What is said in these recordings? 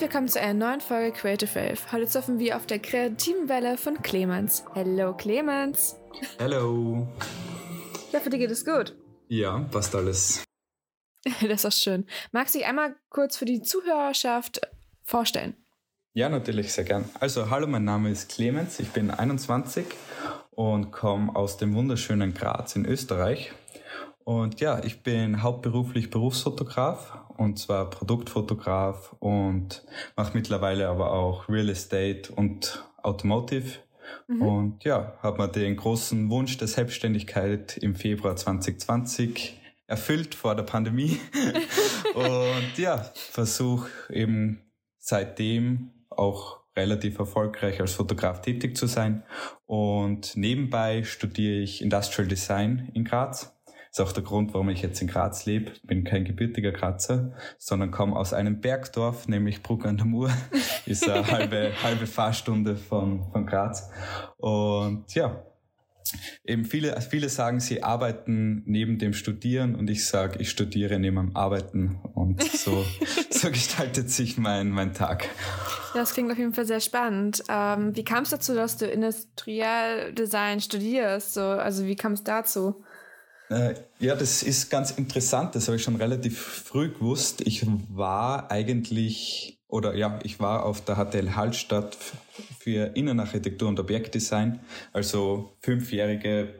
willkommen zu einer neuen Folge Creative Elf. Heute surfen wir auf der kreativen Welle von Clemens. Hello Clemens. Hello. Ich hoffe, dir geht es gut. Ja, passt alles. das ist schön. Magst du dich einmal kurz für die Zuhörerschaft vorstellen? Ja, natürlich, sehr gern. Also, hallo, mein Name ist Clemens, ich bin 21 und komme aus dem wunderschönen Graz in Österreich. Und ja, ich bin hauptberuflich Berufsfotograf und zwar Produktfotograf und mache mittlerweile aber auch Real Estate und Automotive. Mhm. Und ja, habe mir den großen Wunsch der Selbstständigkeit im Februar 2020 erfüllt vor der Pandemie. und ja, versuche eben seitdem auch relativ erfolgreich als Fotograf tätig zu sein. Und nebenbei studiere ich Industrial Design in Graz ist auch der Grund, warum ich jetzt in Graz lebe. Ich bin kein gebürtiger Grazer, sondern komme aus einem Bergdorf, nämlich Bruck an der Mur. ist eine halbe, halbe Fahrstunde von, von Graz. Und ja, eben viele, viele sagen, sie arbeiten neben dem Studieren und ich sage, ich studiere neben dem Arbeiten und so, so gestaltet sich mein, mein Tag. Das klingt auf jeden Fall sehr spannend. Ähm, wie kam es dazu, dass du Industrial Design studierst? So, also wie kam es dazu? Äh, ja, das ist ganz interessant. Das habe ich schon relativ früh gewusst. Ich war eigentlich, oder ja, ich war auf der HTL Hallstatt für Innenarchitektur und Objektdesign, also fünfjährige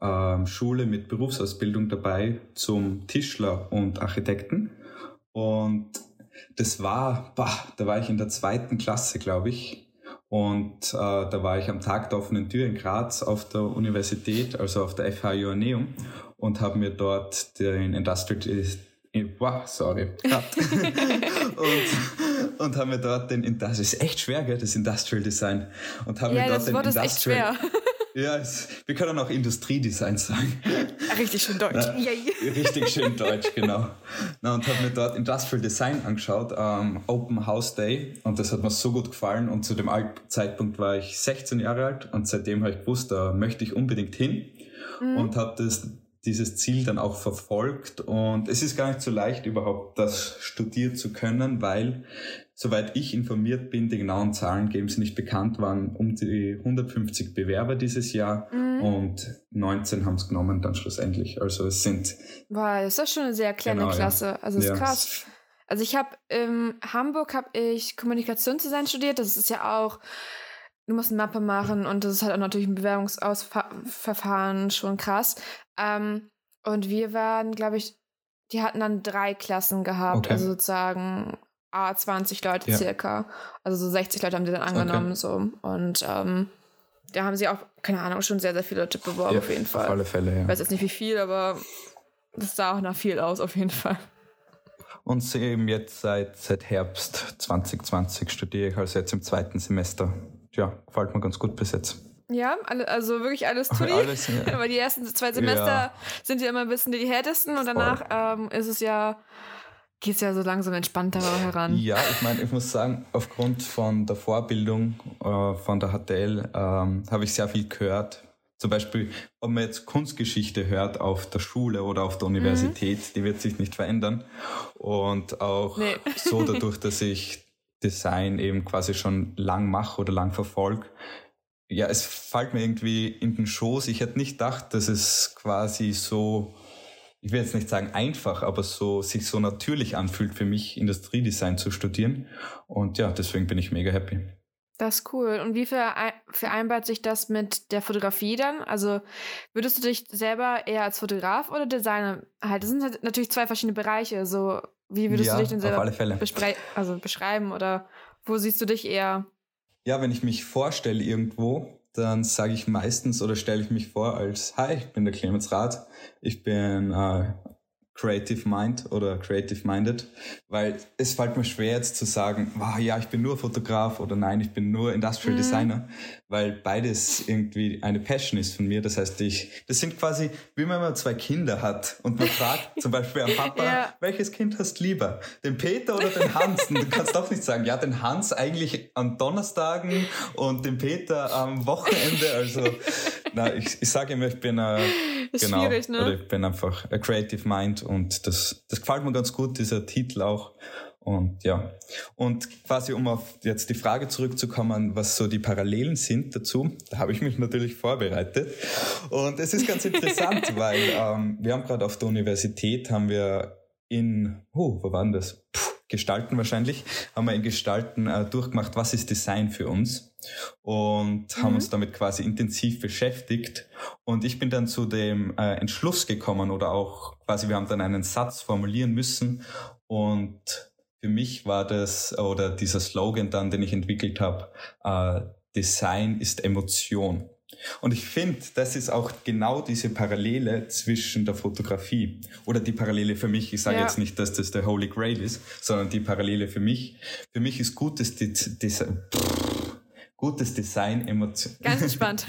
ähm, Schule mit Berufsausbildung dabei zum Tischler und Architekten. Und das war, bah, da war ich in der zweiten Klasse, glaube ich. Und äh, da war ich am Tag der offenen Tür in Graz auf der Universität, also auf der FH Joanneum und habe mir dort den Industrial Wow, sorry. und und haben mir dort den das ist echt schwer, gell, das Industrial Design und haben ja, mir dort das den Wort Industrial ist echt schwer. Ja, es, wir können auch Industriedesign sagen. Richtig schön deutsch. Na, richtig schön deutsch, genau. Na, und habe mir dort Industrial Design angeschaut ähm, Open House Day und das hat mir so gut gefallen und zu dem Zeitpunkt war ich 16 Jahre alt und seitdem habe ich gewusst, da möchte ich unbedingt hin mhm. und habe das dieses Ziel dann auch verfolgt. Und es ist gar nicht so leicht, überhaupt das studieren zu können, weil, soweit ich informiert bin, die genauen Zahlen geben sie nicht bekannt, waren um die 150 Bewerber dieses Jahr mhm. und 19 haben es genommen dann schlussendlich. Also es sind... Wow, das ist schon eine sehr kleine genau, Klasse. Ja. Also es ist ja. krass. Also ich habe in Hamburg habe ich Kommunikationsdesign studiert. Das ist ja auch du musst eine Mappe machen und das ist halt auch natürlich ein Bewerbungsverfahren schon krass. Ähm, und wir waren, glaube ich, die hatten dann drei Klassen gehabt, okay. also sozusagen A, 20 Leute ja. circa. Also so 60 Leute haben die dann angenommen. Okay. So. Und ähm, da haben sie auch, keine Ahnung, schon sehr, sehr viele Leute beworben, ja, auf jeden Fall. Auf alle Fälle, ja. Ich weiß jetzt nicht wie viel, aber das sah auch nach viel aus, auf jeden Fall. Und eben jetzt seit, seit Herbst 2020 studiere ich also jetzt im zweiten Semester ja, gefällt mir ganz gut bis jetzt. Ja, also wirklich alles Tutti. alles, ja. Aber die ersten zwei Semester ja. sind ja immer ein bisschen die härtesten und danach ähm, ist es ja, geht es ja so langsam entspannter heran. Ja, ich meine, ich muss sagen, aufgrund von der Vorbildung äh, von der HTL ähm, habe ich sehr viel gehört. Zum Beispiel, ob man jetzt Kunstgeschichte hört auf der Schule oder auf der Universität, mhm. die wird sich nicht verändern. Und auch nee. so dadurch, dass ich Design eben quasi schon lang mache oder lang verfolge, ja, es fällt mir irgendwie in den Schoß. Ich hätte nicht gedacht, dass es quasi so, ich will jetzt nicht sagen einfach, aber so sich so natürlich anfühlt für mich, Industriedesign zu studieren. Und ja, deswegen bin ich mega happy. Das ist cool. Und wie vereinbart sich das mit der Fotografie dann? Also würdest du dich selber eher als Fotograf oder Designer halt? Das sind halt natürlich zwei verschiedene Bereiche. So wie würdest ja, du dich denn selber also beschreiben oder wo siehst du dich eher? Ja, wenn ich mich vorstelle irgendwo, dann sage ich meistens oder stelle ich mich vor als Hi, ich bin der Clemens Rath, ich bin äh, Creative Mind oder Creative Minded, weil es fällt mir schwer jetzt zu sagen, wow, ja, ich bin nur Fotograf oder nein, ich bin nur Industrial mhm. Designer, weil beides irgendwie eine Passion ist von mir. Das heißt, ich, das sind quasi, wie wenn man zwei Kinder hat und man fragt zum Beispiel am Papa, ja. welches Kind hast du lieber? Den Peter oder den Hans? Und du kannst doch nicht sagen, ja, den Hans eigentlich an Donnerstagen und den Peter am Wochenende. Also, na, ich, ich sage immer, ich bin äh, genau, schwierig, ne? oder ich bin einfach a Creative Mind und das, das gefällt mir ganz gut, dieser Titel auch. Und ja, und quasi um auf jetzt die Frage zurückzukommen, was so die Parallelen sind dazu, da habe ich mich natürlich vorbereitet. Und es ist ganz interessant, weil ähm, wir haben gerade auf der Universität, haben wir in, oh, wo waren das? Puh, Gestalten wahrscheinlich, haben wir in Gestalten äh, durchgemacht, was ist Design für uns und mhm. haben uns damit quasi intensiv beschäftigt. Und ich bin dann zu dem äh, Entschluss gekommen oder auch quasi, wir haben dann einen Satz formulieren müssen und für mich war das oder dieser Slogan dann, den ich entwickelt habe, äh, Design ist Emotion. Und ich finde, das ist auch genau diese Parallele zwischen der Fotografie oder die Parallele für mich. Ich sage ja. jetzt nicht, dass das der Holy Grail ist, sondern die Parallele für mich. Für mich ist gutes, Design, gutes Design Emotion. Ganz entspannt.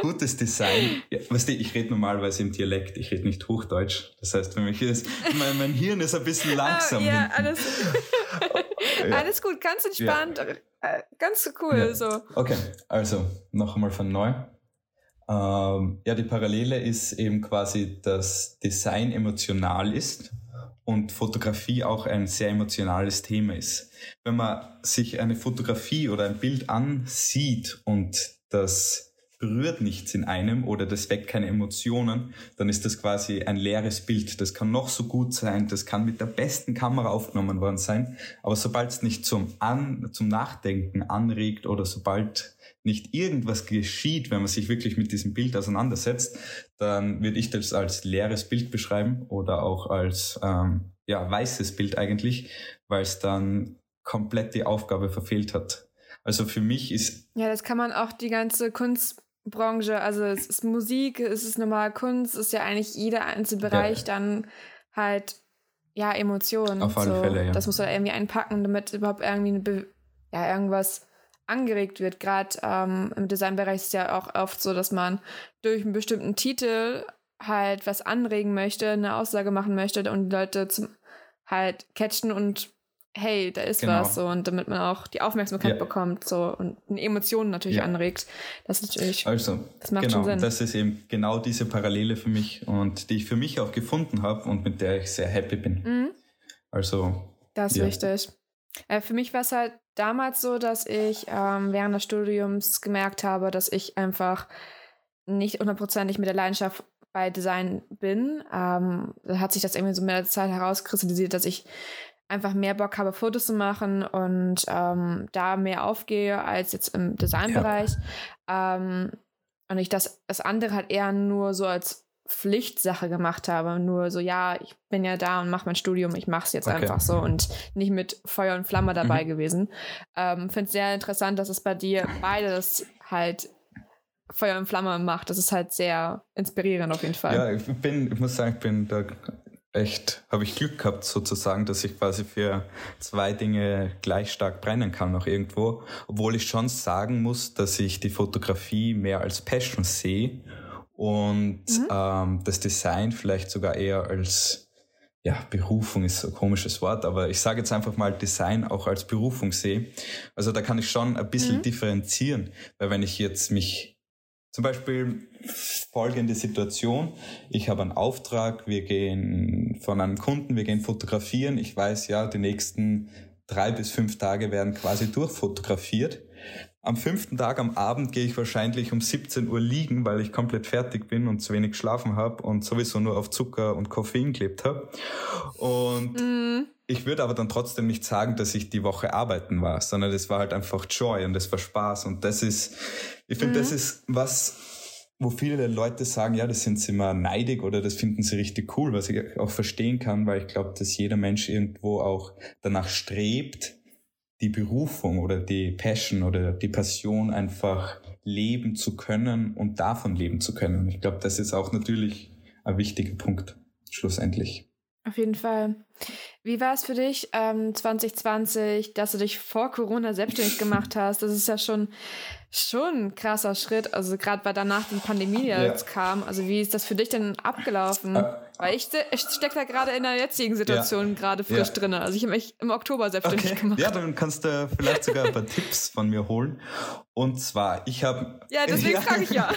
gutes Design. Ja, weißt du, ich rede normalerweise im Dialekt, ich rede nicht Hochdeutsch. Das heißt, für mich ist mein, mein Hirn ist ein bisschen langsam. Oh, ja, alles, ja. alles gut, ganz entspannt. Äh, ganz cool. Ja. So. Okay, also noch einmal von neu. Ähm, ja, die Parallele ist eben quasi, dass Design emotional ist und Fotografie auch ein sehr emotionales Thema ist. Wenn man sich eine Fotografie oder ein Bild ansieht und das berührt nichts in einem oder das weckt keine Emotionen, dann ist das quasi ein leeres Bild. Das kann noch so gut sein, das kann mit der besten Kamera aufgenommen worden sein, aber sobald es nicht zum, An zum Nachdenken anregt oder sobald nicht irgendwas geschieht, wenn man sich wirklich mit diesem Bild auseinandersetzt, dann würde ich das als leeres Bild beschreiben oder auch als ähm, ja, weißes Bild eigentlich, weil es dann komplett die Aufgabe verfehlt hat. Also für mich ist. Ja, das kann man auch die ganze Kunst Branche, also es ist Musik, es ist normal Kunst, es ist ja eigentlich jeder einzelne Bereich ja. dann halt, ja, Emotionen. Auf alle so. Fälle, ja. Das muss man irgendwie einpacken, damit überhaupt irgendwie ja, irgendwas angeregt wird. Gerade ähm, im Designbereich ist es ja auch oft so, dass man durch einen bestimmten Titel halt was anregen möchte, eine Aussage machen möchte und die Leute zum halt catchen und hey, da ist genau. was so und damit man auch die Aufmerksamkeit ja. bekommt so und Emotionen natürlich ja. anregt. Das ist natürlich, also, das macht genau, schon Sinn. Das ist eben genau diese Parallele für mich und die ich für mich auch gefunden habe und mit der ich sehr happy bin. Mhm. Also. Das ist ja. wichtig. Äh, für mich war es halt damals so, dass ich ähm, während des Studiums gemerkt habe, dass ich einfach nicht hundertprozentig mit der Leidenschaft bei Design bin. Ähm, da hat sich das irgendwie so mit der Zeit herauskristallisiert, dass ich einfach mehr Bock habe, Fotos zu machen und ähm, da mehr aufgehe als jetzt im Designbereich. Ja. Ähm, und ich das, das andere halt eher nur so als Pflichtsache gemacht habe. Nur so, ja, ich bin ja da und mache mein Studium, ich mache es jetzt okay. einfach so und nicht mit Feuer und Flamme dabei mhm. gewesen. Ähm, Finde es sehr interessant, dass es bei dir beides halt Feuer und Flamme macht. Das ist halt sehr inspirierend auf jeden Fall. Ja, ich bin, ich muss sagen, ich bin da echt, habe ich Glück gehabt sozusagen, dass ich quasi für zwei Dinge gleich stark brennen kann noch irgendwo. Obwohl ich schon sagen muss, dass ich die Fotografie mehr als Passion sehe und mhm. ähm, das Design vielleicht sogar eher als ja, Berufung ist so ein komisches Wort, aber ich sage jetzt einfach mal Design auch als Berufung sehe. Also da kann ich schon ein bisschen mhm. differenzieren, weil wenn ich jetzt mich zum Beispiel folgende Situation. Ich habe einen Auftrag, wir gehen von einem Kunden, wir gehen fotografieren. Ich weiß ja, die nächsten drei bis fünf Tage werden quasi durchfotografiert. Am fünften Tag am Abend gehe ich wahrscheinlich um 17 Uhr liegen, weil ich komplett fertig bin und zu wenig geschlafen habe und sowieso nur auf Zucker und Koffein gelebt habe. Und mm. Ich würde aber dann trotzdem nicht sagen, dass ich die Woche arbeiten war, sondern das war halt einfach Joy und das war Spaß. Und das ist, ich finde, mhm. das ist was, wo viele Leute sagen, ja, das sind sie immer neidig oder das finden sie richtig cool, was ich auch verstehen kann, weil ich glaube, dass jeder Mensch irgendwo auch danach strebt, die Berufung oder die Passion oder die Passion einfach leben zu können und davon leben zu können. Ich glaube, das ist auch natürlich ein wichtiger Punkt, schlussendlich. Auf jeden Fall. Wie war es für dich ähm, 2020, dass du dich vor Corona selbstständig gemacht hast? Das ist ja schon, schon ein krasser Schritt. Also gerade weil danach die Pandemie ja. jetzt kam. Also wie ist das für dich denn abgelaufen? Äh, weil ich, ich stecke da gerade in der jetzigen Situation ja. gerade frisch ja. drin. Also ich habe mich im Oktober selbstständig okay. gemacht. Ja, dann kannst du vielleicht sogar ein paar Tipps von mir holen. Und zwar, ich habe... Ja, deswegen frage ich ja.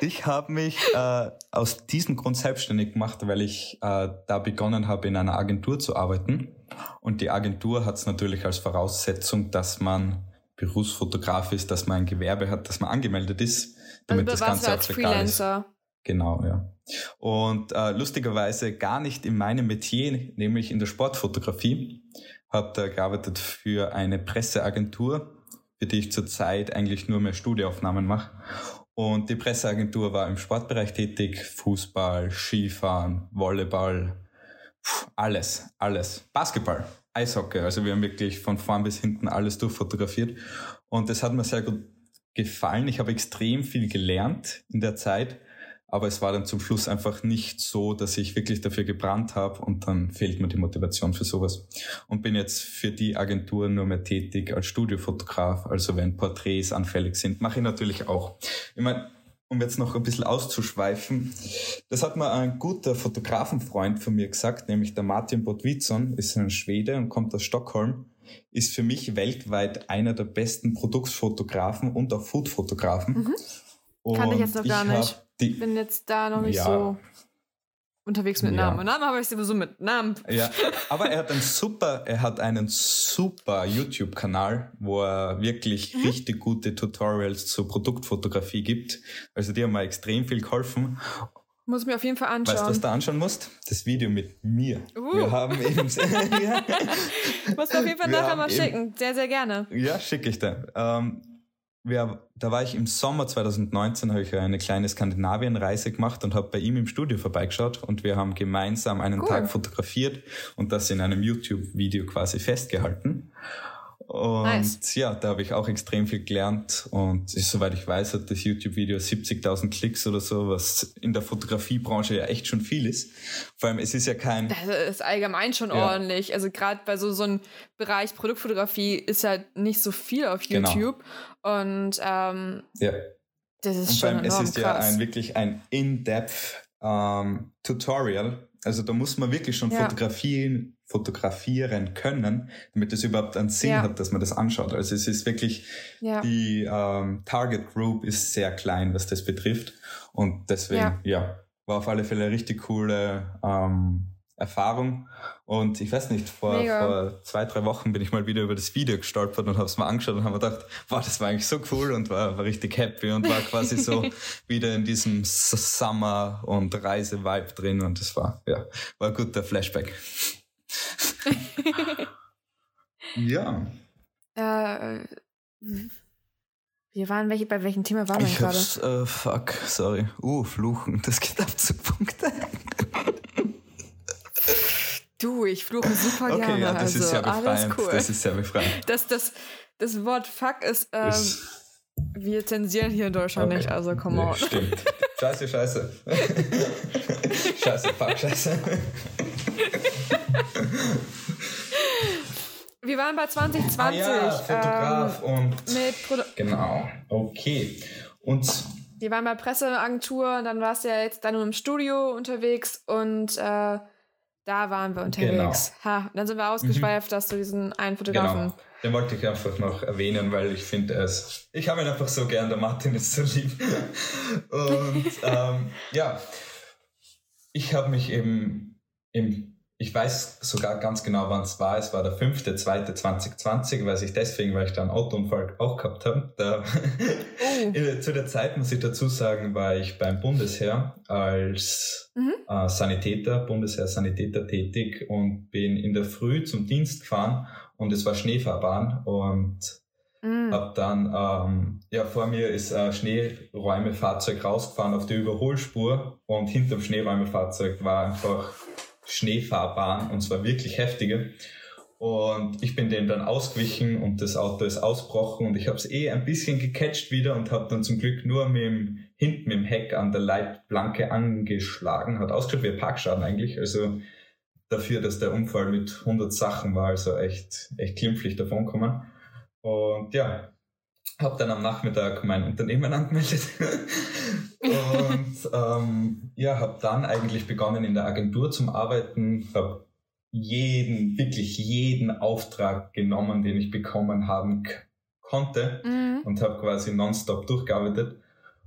Ich habe mich äh, aus diesem Grund selbstständig gemacht, weil ich äh, da begonnen habe, in einer Agentur zu arbeiten. Und die Agentur hat es natürlich als Voraussetzung, dass man Berufsfotograf ist, dass man ein Gewerbe hat, dass man angemeldet ist, damit also das Ganze auch legal Freelancer. ist. Genau, ja. Und äh, lustigerweise gar nicht in meinem Metier, nämlich in der Sportfotografie. Habe da gearbeitet für eine Presseagentur, für die ich zurzeit eigentlich nur mehr Studioaufnahmen mache. Und die Presseagentur war im Sportbereich tätig, Fußball, Skifahren, Volleyball, alles, alles. Basketball, Eishockey, also wir haben wirklich von vorn bis hinten alles durchfotografiert. Und das hat mir sehr gut gefallen. Ich habe extrem viel gelernt in der Zeit aber es war dann zum Schluss einfach nicht so, dass ich wirklich dafür gebrannt habe und dann fehlt mir die Motivation für sowas. Und bin jetzt für die Agentur nur mehr tätig als Studiofotograf, also wenn Porträts anfällig sind, mache ich natürlich auch. Ich meine, um jetzt noch ein bisschen auszuschweifen, das hat mal ein guter Fotografenfreund von mir gesagt, nämlich der Martin Botwitson, ist ein Schwede und kommt aus Stockholm, ist für mich weltweit einer der besten Produktfotografen und auch Foodfotografen. Mhm. Kann ich jetzt noch gar nicht. Die, ich bin jetzt da noch nicht ja. so unterwegs mit Namen. Ja. Namen habe ich sowieso mit Namen. Ja, aber er hat einen super, er hat einen super YouTube-Kanal, wo er wirklich mhm. richtig gute Tutorials zur Produktfotografie gibt. Also die haben mir extrem viel geholfen. Muss mir auf jeden Fall anschauen. Weißt du, was du anschauen musst? Das Video mit mir. Uh. Wir haben eben. ja. Musst du auf jeden Fall nachher mal schicken. Sehr, sehr gerne. Ja, schicke ich dir. Ähm, wir, da war ich im Sommer 2019, habe ich eine kleine Skandinavien-Reise gemacht und habe bei ihm im Studio vorbeigeschaut und wir haben gemeinsam einen cool. Tag fotografiert und das in einem YouTube-Video quasi festgehalten. Und nice. ja, da habe ich auch extrem viel gelernt. Und soweit ich weiß, hat das YouTube-Video 70.000 Klicks oder so, was in der Fotografiebranche ja echt schon viel ist. Vor allem, es ist ja kein. Das ist allgemein schon ja. ordentlich. Also gerade bei so, so einem Bereich Produktfotografie ist halt nicht so viel auf genau. YouTube. Genau. Und ähm, ja. das ist Und schon allem, es ist krass. ja ein, wirklich ein In-Depth ähm, Tutorial. Also da muss man wirklich schon ja. fotografieren, fotografieren können, damit es überhaupt einen Sinn ja. hat, dass man das anschaut. Also es ist wirklich, ja. die ähm, Target Group ist sehr klein, was das betrifft. Und deswegen, ja, ja war auf alle Fälle eine richtig coole ähm, Erfahrung. Und ich weiß nicht, vor, vor zwei, drei Wochen bin ich mal wieder über das Video gestolpert und habe es mal angeschaut und habe gedacht, wow, das war eigentlich so cool und war, war richtig happy und war quasi so wieder in diesem Summer- und Reise-Vibe drin und das war, ja, war ein guter Flashback. Ja. Äh, wir waren welche, bei welchem Thema waren wir gerade? Äh, fuck, sorry. Uh, Fluchen, das geht ab zu Punkte. Du, ich fluche super okay, gerne. Ja, das also, ist ja befreiend. Cool. Das ist ja befreiend. Das, das, das Wort Fuck ist, ähm, ist wir zensieren hier in Deutschland okay. nicht, also come nee, on. Stimmt. Scheiße, scheiße. scheiße, fuck, scheiße. Wir waren bei 2020. Ah ja, Fotograf ähm, und. Mit Produ genau, okay. Und. Wir waren bei Presseagentur, dann warst du ja jetzt dann nur im Studio unterwegs und äh, da waren wir unterwegs. Genau. Ha, dann sind wir ausgeschweift, mhm. dass du diesen einen Fotografen. Genau. Den wollte ich einfach noch erwähnen, weil ich finde es. Ich habe ihn einfach so gern, der Martin ist so lieb. Und ähm, ja, ich habe mich eben im ich weiß sogar ganz genau, wann es war. Es war der 5.2.2020, weiß ich deswegen, weil ich da einen Autounfall auch gehabt habe. Da oh. zu der Zeit, muss ich dazu sagen, war ich beim Bundesheer als mhm. äh, Sanitäter, Bundesheer-Sanitäter tätig und bin in der Früh zum Dienst gefahren und es war Schneefahrbahn und mhm. hab dann, ähm, ja, vor mir ist ein Schneeräumefahrzeug rausgefahren auf die Überholspur und hinter dem Schneeräumefahrzeug war einfach Schneefahrbahn und zwar wirklich heftige. Und ich bin dem dann ausgewichen und das Auto ist ausbrochen und ich habe es eh ein bisschen gecatcht wieder und habe dann zum Glück nur mit dem, hinten mit dem Heck an der Leitplanke angeschlagen. Hat ausgeschaut wie ein Parkschaden eigentlich. Also dafür, dass der Unfall mit 100 Sachen war, also echt, echt glimpflich davon kommen. Und ja, habe dann am Nachmittag mein Unternehmen angemeldet und ähm, ja, habe dann eigentlich begonnen in der Agentur zum Arbeiten, habe jeden, wirklich jeden Auftrag genommen, den ich bekommen haben konnte mhm. und habe quasi nonstop durchgearbeitet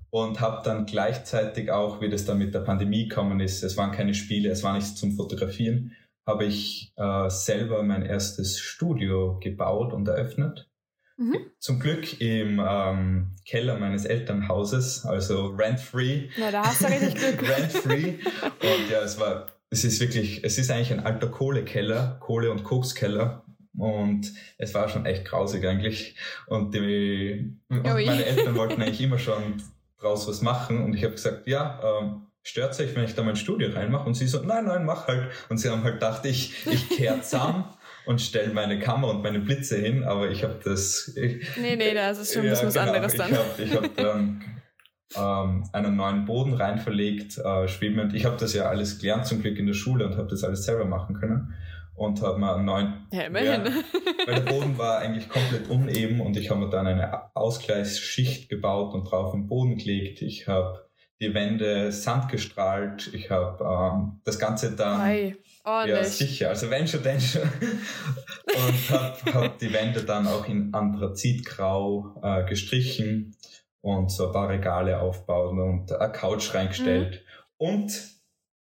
und habe dann gleichzeitig auch, wie das dann mit der Pandemie gekommen ist, es waren keine Spiele, es war nichts zum Fotografieren, habe ich äh, selber mein erstes Studio gebaut und eröffnet. Mhm. Zum Glück im ähm, Keller meines Elternhauses, also rent-free. Ja, da hast du richtig Glück. rent-free. Und ja, es war, es ist wirklich, es ist eigentlich ein alter Kohlekeller, Kohle- und Kokskeller. Und es war schon echt grausig eigentlich. Und die, und meine Eltern wollten eigentlich immer schon draus was machen. Und ich habe gesagt, ja, ähm, stört sich, wenn ich da mein Studio reinmache? Und sie so, nein, nein, mach halt. Und sie haben halt gedacht, ich, ich kehre zusammen und stelle meine Kamera und meine Blitze hin, aber ich habe das... Ich, nee, nee, das ist schon ja, was genau, anderes dann. Ich habe hab dann ähm, einen neuen Boden rein verlegt, äh, schwebend. Ich habe das ja alles gelernt zum Glück in der Schule und habe das alles selber machen können und habe mal einen neuen. Ja, immerhin. Ja, weil der Boden war eigentlich komplett uneben und ich habe mir dann eine Ausgleichsschicht gebaut und drauf den Boden gelegt. Ich habe die Wände Sand gestrahlt. Ich habe ähm, das Ganze dann. Ei, ja, sicher. Also wenn schon, denn schon. und habe hab die Wände dann auch in Anthrazitgrau äh, gestrichen und so ein paar Regale aufbauen und eine Couch reingestellt. Mhm. Und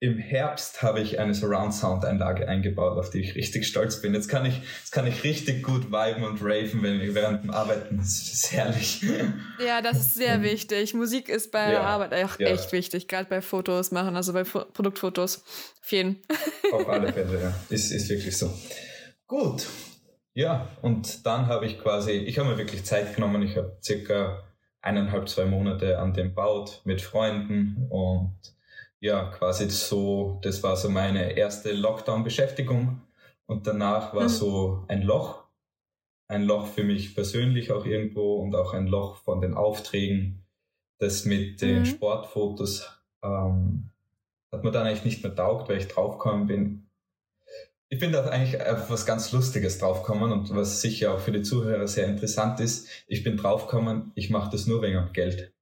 im Herbst habe ich eine Surround Sound Einlage eingebaut, auf die ich richtig stolz bin. Jetzt kann ich, jetzt kann ich richtig gut viben und raven, wenn während dem Arbeiten. Das ist herrlich. Ja, das ist sehr wichtig. Musik ist bei ja, der Arbeit auch ja. echt wichtig, gerade bei Fotos machen, also bei Fo Produktfotos. Auf jeden. Auf alle Fälle, ja. Ist, ist wirklich so. Gut. Ja, und dann habe ich quasi, ich habe mir wirklich Zeit genommen. Ich habe circa eineinhalb, zwei Monate an dem baut mit Freunden und ja, quasi so, das war so meine erste Lockdown-Beschäftigung. Und danach war mhm. so ein Loch. Ein Loch für mich persönlich auch irgendwo und auch ein Loch von den Aufträgen. Das mit den mhm. Sportfotos ähm, hat mir dann eigentlich nicht mehr taugt, weil ich draufgekommen bin. Ich bin da eigentlich auf was ganz Lustiges draufgekommen und was sicher auch für die Zuhörer sehr interessant ist. Ich bin draufgekommen, ich mache das nur wegen Geld.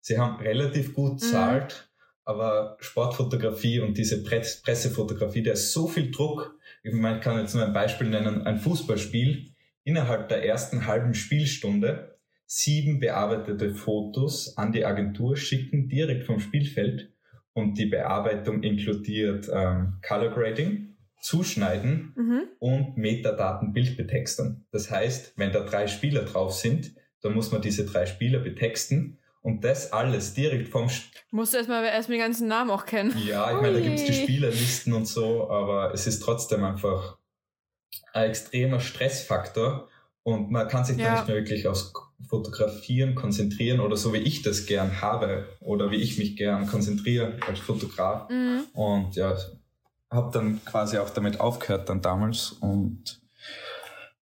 Sie haben relativ gut mhm. zahlt aber Sportfotografie und diese Pressefotografie, da ist so viel Druck. Ich meine, ich kann jetzt nur ein Beispiel nennen, ein Fußballspiel. Innerhalb der ersten halben Spielstunde sieben bearbeitete Fotos an die Agentur schicken, direkt vom Spielfeld. Und die Bearbeitung inkludiert ähm, Color Grading, Zuschneiden mhm. und Metadaten Bildbetextern. Das heißt, wenn da drei Spieler drauf sind, dann muss man diese drei Spieler betexten und das alles direkt vom. Sp Musst du erstmal erst die ganzen Namen auch kennen. Ja, ich meine, da gibt es die Spielerlisten und so, aber es ist trotzdem einfach ein extremer Stressfaktor und man kann sich ja. da nicht mehr wirklich aufs Fotografieren konzentrieren oder so wie ich das gern habe oder wie ich mich gern konzentriere als Fotograf. Mhm. Und ja, habe dann quasi auch damit aufgehört dann damals und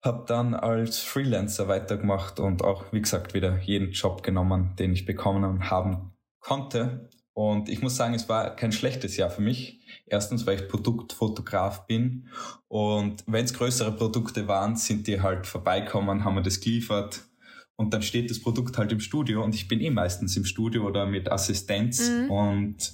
habe dann als Freelancer weitergemacht und auch, wie gesagt, wieder jeden Job genommen, den ich bekommen haben konnte. Und ich muss sagen, es war kein schlechtes Jahr für mich. Erstens, weil ich Produktfotograf bin. Und wenn es größere Produkte waren, sind die halt vorbeikommen, haben wir das geliefert. Und dann steht das Produkt halt im Studio und ich bin eh meistens im Studio oder mit Assistenz. Mhm. Und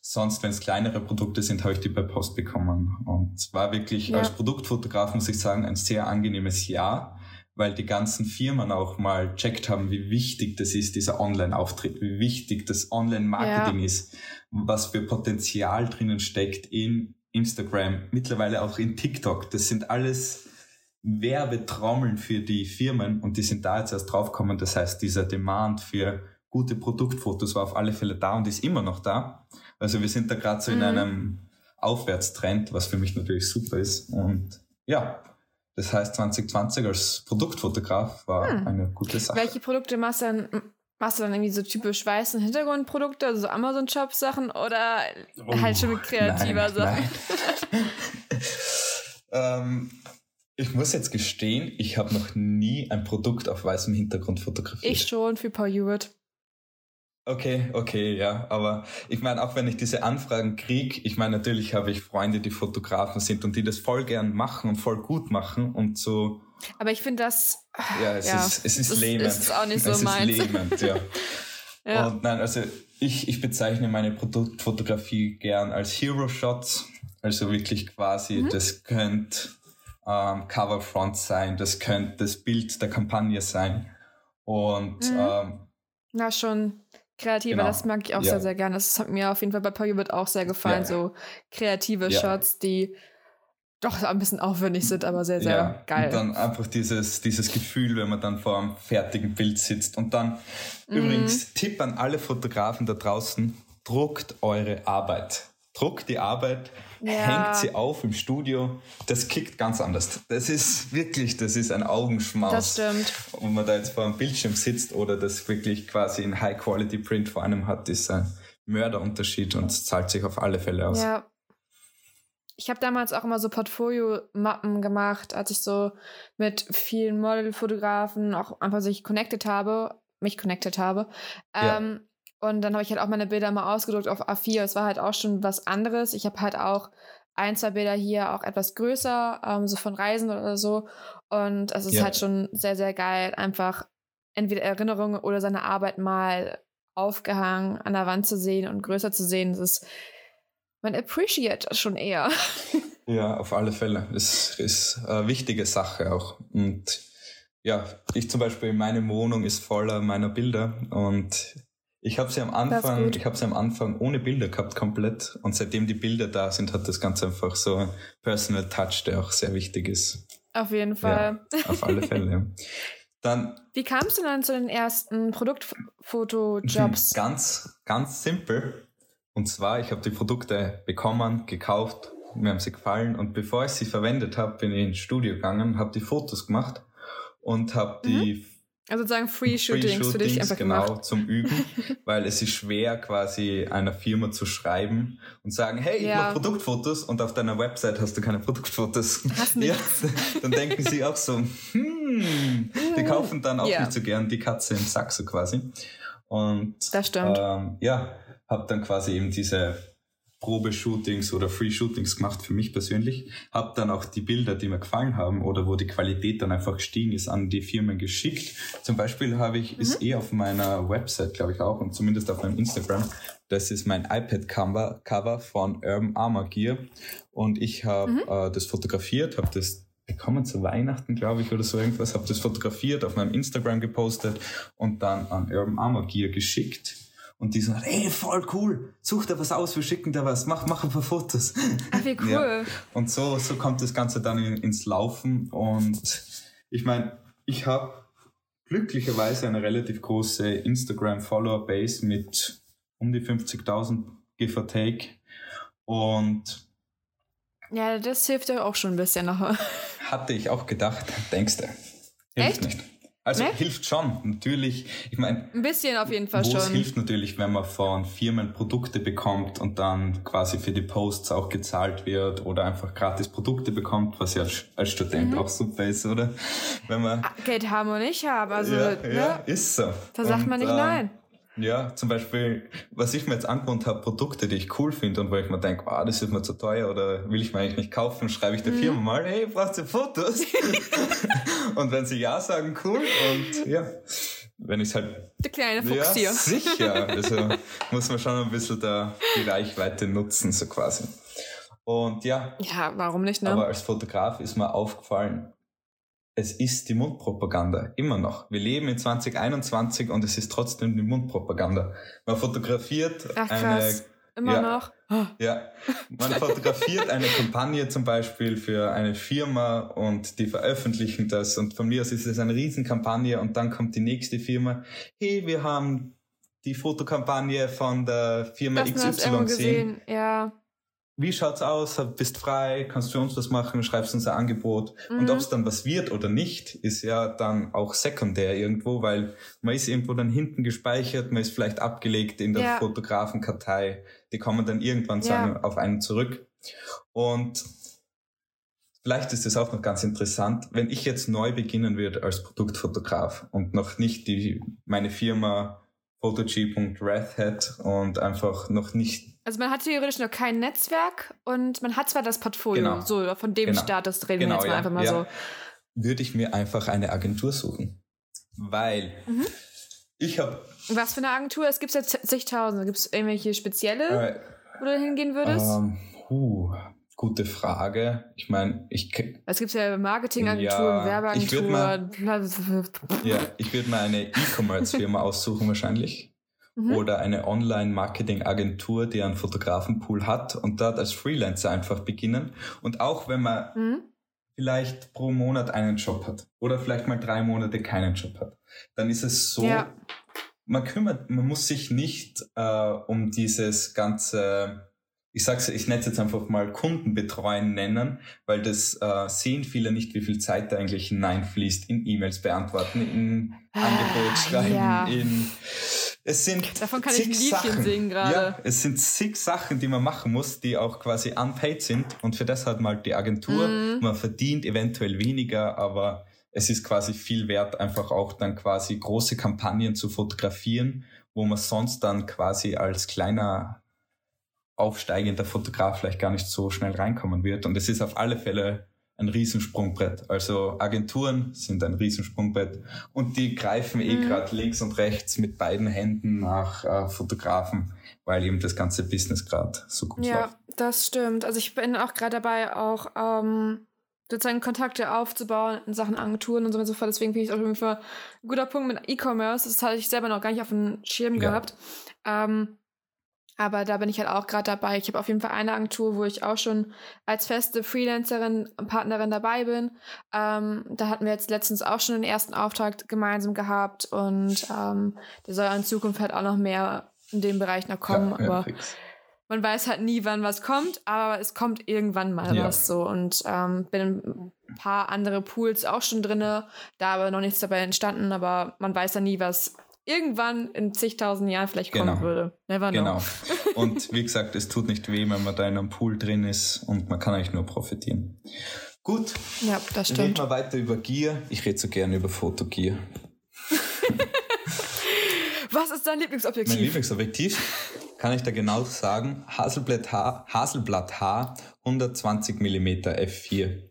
Sonst, wenn es kleinere Produkte sind, habe ich die per Post bekommen. Und es war wirklich ja. als Produktfotograf, muss ich sagen, ein sehr angenehmes Jahr, weil die ganzen Firmen auch mal checkt haben, wie wichtig das ist, dieser Online-Auftritt, wie wichtig das Online-Marketing ja. ist, was für Potenzial drinnen steckt in Instagram, mittlerweile auch in TikTok. Das sind alles Werbetrommeln für die Firmen und die sind da jetzt erst draufgekommen. Das heißt, dieser Demand für gute Produktfotos war auf alle Fälle da und ist immer noch da. Also wir sind da gerade so in mhm. einem Aufwärtstrend, was für mich natürlich super ist. Und ja, das heißt 2020 als Produktfotograf war hm. eine gute Sache. Welche Produkte machst du dann? Machst du dann irgendwie so typisch weißen Hintergrundprodukte, also so Amazon-Shop-Sachen oder oh, halt schon mit kreativer nein, Sachen? Nein. ähm, Ich muss jetzt gestehen, ich habe noch nie ein Produkt auf weißem Hintergrund fotografiert. Ich schon für Paul Hewitt. Okay, okay, ja. Aber ich meine, auch wenn ich diese Anfragen kriege, ich meine, natürlich habe ich Freunde, die Fotografen sind und die das voll gern machen und voll gut machen und so. Aber ich finde das. Ja, es ja, ist, es ist es lähmend. Ist auch nicht so es meins. Ist lähmend, ja. ja. Und nein, also ich, ich bezeichne meine Produktfotografie gern als Hero Shots. Also wirklich quasi, mhm. das könnte ähm, Coverfront sein, das könnte das Bild der Kampagne sein. Und mhm. ähm, na schon kreative, genau. das mag ich auch ja. sehr, sehr gerne. Das hat mir auf jeden Fall bei wird auch sehr gefallen, ja. so kreative. Shots, die doch ein bisschen aufwendig sind, aber sehr, sehr ja, geil. Und dann einfach dieses, dieses Gefühl, wenn man dann vor einem fertigen Bild sitzt. Und dann mhm. übrigens Tipp an alle Fotografen da draußen, druckt eure Arbeit druckt die Arbeit, ja. hängt sie auf im Studio. Das kickt ganz anders. Das ist wirklich, das ist ein Augenschmaus. Das stimmt. Wenn man da jetzt vor einem Bildschirm sitzt oder das wirklich quasi in High-Quality-Print vor einem hat, ist ein Mörderunterschied und zahlt sich auf alle Fälle aus. Ja. Ich habe damals auch immer so Portfolio-Mappen gemacht, als ich so mit vielen Modelfotografen auch einfach sich connected habe, mich connected habe. Ja. Ähm, und dann habe ich halt auch meine Bilder mal ausgedruckt auf A4. Es war halt auch schon was anderes. Ich habe halt auch ein, zwei Bilder hier auch etwas größer, ähm, so von Reisen oder so. Und es ist ja. halt schon sehr, sehr geil, einfach entweder Erinnerungen oder seine Arbeit mal aufgehangen an der Wand zu sehen und größer zu sehen. Das ist, man appreciate schon eher. Ja, auf alle Fälle. Es ist eine wichtige Sache auch. Und ja, ich zum Beispiel, meine Wohnung ist voller meiner Bilder und ich habe sie am Anfang, ich habe sie am Anfang ohne Bilder gehabt komplett und seitdem die Bilder da sind, hat das Ganze einfach so ein Personal Touch, der auch sehr wichtig ist. Auf jeden Fall. Ja, auf alle Fälle. Dann. Wie kamst du dann zu den ersten Produktfotojobs? Ganz, ganz simpel. Und zwar, ich habe die Produkte bekommen, gekauft, mir haben sie gefallen und bevor ich sie verwendet habe, bin ich ins Studio gegangen, habe die Fotos gemacht und habe mhm. Also sozusagen Free-Shootings Free für dich einfach genau, gemacht. zum Üben, weil es ist schwer quasi einer Firma zu schreiben und sagen, hey, ich ja. mache Produktfotos und auf deiner Website hast du keine Produktfotos. Hast ja, dann denken sie auch so, hm, die kaufen dann auch ja. nicht so gern die Katze im Sack so quasi. Und das stimmt. Ähm, ja, habe dann quasi eben diese Probeshootings oder Free-Shootings gemacht für mich persönlich. Habe dann auch die Bilder, die mir gefallen haben oder wo die Qualität dann einfach gestiegen ist, an die Firmen geschickt. Zum Beispiel habe ich, mhm. ist eh auf meiner Website, glaube ich auch, und zumindest auf meinem Instagram, das ist mein iPad-Cover Cover von Urban Armor Gear. Und ich habe mhm. äh, das fotografiert, habe das bekommen zu Weihnachten, glaube ich, oder so irgendwas, habe das fotografiert, auf meinem Instagram gepostet und dann an Urban Armor Gear geschickt und die so, ey, voll cool, such dir was aus, wir schicken dir was, mach, mach ein paar Fotos. Ach, wie cool. Ja. Und so, so kommt das Ganze dann in, ins Laufen. Und ich meine, ich habe glücklicherweise eine relativ große Instagram-Follower-Base mit um die 50.000 give or take. Und ja, das hilft ja auch schon ein bisschen noch. Hatte ich auch gedacht, denkst du. Hilft Echt? nicht. Also ne? hilft schon, natürlich. Ich meine, ein bisschen auf jeden Fall schon. Es hilft natürlich, wenn man von Firmen Produkte bekommt und dann quasi für die Posts auch gezahlt wird oder einfach gratis Produkte bekommt, was ja als Student mhm. auch super ist, oder? Wenn man ah, Geld haben und nicht haben, also ja, ne? ja, ist so. Da sagt und, man nicht äh, nein. Ja, zum Beispiel, was ich mir jetzt angewohnt habe, Produkte, die ich cool finde und wo ich mir denke, ah, das ist mir zu teuer oder will ich mir eigentlich nicht kaufen, schreibe ich der mhm. Firma mal, hey, braucht ihr Fotos? und wenn sie ja sagen, cool und ja, wenn ich halt... Der kleine Fuchs ja, hier. sicher. Also muss man schon ein bisschen da die Reichweite nutzen, so quasi. Und ja. Ja, warum nicht, ne? Aber als Fotograf ist mir aufgefallen, es ist die Mundpropaganda, immer noch. Wir leben in 2021 und es ist trotzdem die Mundpropaganda. Man fotografiert Ach, eine... Immer ja, noch? Ja, man fotografiert eine Kampagne zum Beispiel für eine Firma und die veröffentlichen das und von mir aus ist es eine Riesenkampagne und dann kommt die nächste Firma, hey, wir haben die Fotokampagne von der Firma das XY gesehen. Ja wie schaut's aus? Bist frei? Kannst du uns was machen? Schreibst uns ein Angebot. Mhm. Und ob es dann was wird oder nicht, ist ja dann auch sekundär irgendwo, weil man ist irgendwo dann hinten gespeichert, man ist vielleicht abgelegt in der ja. Fotografenkartei. Die kommen dann irgendwann ja. auf einen zurück. Und vielleicht ist das auch noch ganz interessant, wenn ich jetzt neu beginnen würde als Produktfotograf und noch nicht die, meine Firma photog.wrath hat und einfach noch nicht. Also man hat theoretisch noch kein Netzwerk und man hat zwar das Portfolio, genau. so von dem genau. Status reden genau, wir jetzt mal ja, einfach mal ja. so. Würde ich mir einfach eine Agentur suchen. Weil mhm. ich habe. Was für eine Agentur? Es gibt jetzt zigtausend. Gibt es irgendwelche spezielle, äh, wo du hingehen würdest? Ähm, uh, Gute Frage. Ich meine, ich. Es gibt ja Marketingagenturen, ja, Werbeagenturen. ja, ich würde mal eine E-Commerce-Firma aussuchen wahrscheinlich. Mhm. Oder eine Online-Marketing-Agentur, die einen Fotografenpool hat und dort als Freelancer einfach beginnen. Und auch wenn man mhm. vielleicht pro Monat einen Job hat oder vielleicht mal drei Monate keinen Job hat, dann ist es so, ja. man kümmert, man muss sich nicht äh, um dieses ganze ich sag's, ich nenne es jetzt einfach mal Kundenbetreuen nennen, weil das äh, sehen viele nicht, wie viel Zeit da eigentlich hineinfließt in E-Mails beantworten, in ah, Angebot schreiben, ja. in es sind Davon kann ich ein Liedchen Sachen. singen gerade. Ja, es sind zig Sachen, die man machen muss, die auch quasi unpaid sind und für das hat man halt die Agentur. Mhm. Man verdient eventuell weniger, aber es ist quasi viel wert, einfach auch dann quasi große Kampagnen zu fotografieren, wo man sonst dann quasi als kleiner aufsteigender Fotograf vielleicht gar nicht so schnell reinkommen wird. Und es ist auf alle Fälle ein Riesensprungbrett. Also Agenturen sind ein Riesensprungbrett und die greifen eh mhm. gerade links und rechts mit beiden Händen nach äh, Fotografen, weil eben das ganze Business gerade so gut ja, läuft. Ja, das stimmt. Also ich bin auch gerade dabei, auch ähm, sozusagen Kontakte aufzubauen in Sachen Agenturen und so fort. Deswegen finde ich es auf jeden Fall ein guter Punkt mit E-Commerce. Das hatte ich selber noch gar nicht auf dem Schirm ja. gehabt. Ähm, aber da bin ich halt auch gerade dabei. Ich habe auf jeden Fall eine Agentur, wo ich auch schon als feste Freelancerin und Partnerin dabei bin. Ähm, da hatten wir jetzt letztens auch schon den ersten Auftrag gemeinsam gehabt und ähm, der soll in Zukunft halt auch noch mehr in dem Bereich noch kommen. Ja, aber fix. man weiß halt nie, wann was kommt, aber es kommt irgendwann mal ja. was so. Und ähm, bin in ein paar andere Pools auch schon drin, da aber noch nichts dabei entstanden, aber man weiß ja nie, was irgendwann in zigtausend Jahren vielleicht kommen genau. würde. Never know. Genau. Und wie gesagt, es tut nicht weh, wenn man da in einem Pool drin ist und man kann eigentlich nur profitieren. Gut. Ja, das stimmt. Reden wir weiter über Gier. Ich rede so gerne über Fotogier. Was ist dein Lieblingsobjektiv? Mein Lieblingsobjektiv kann ich da genau sagen. Haselblatt H, Haselblatt H 120 mm f4.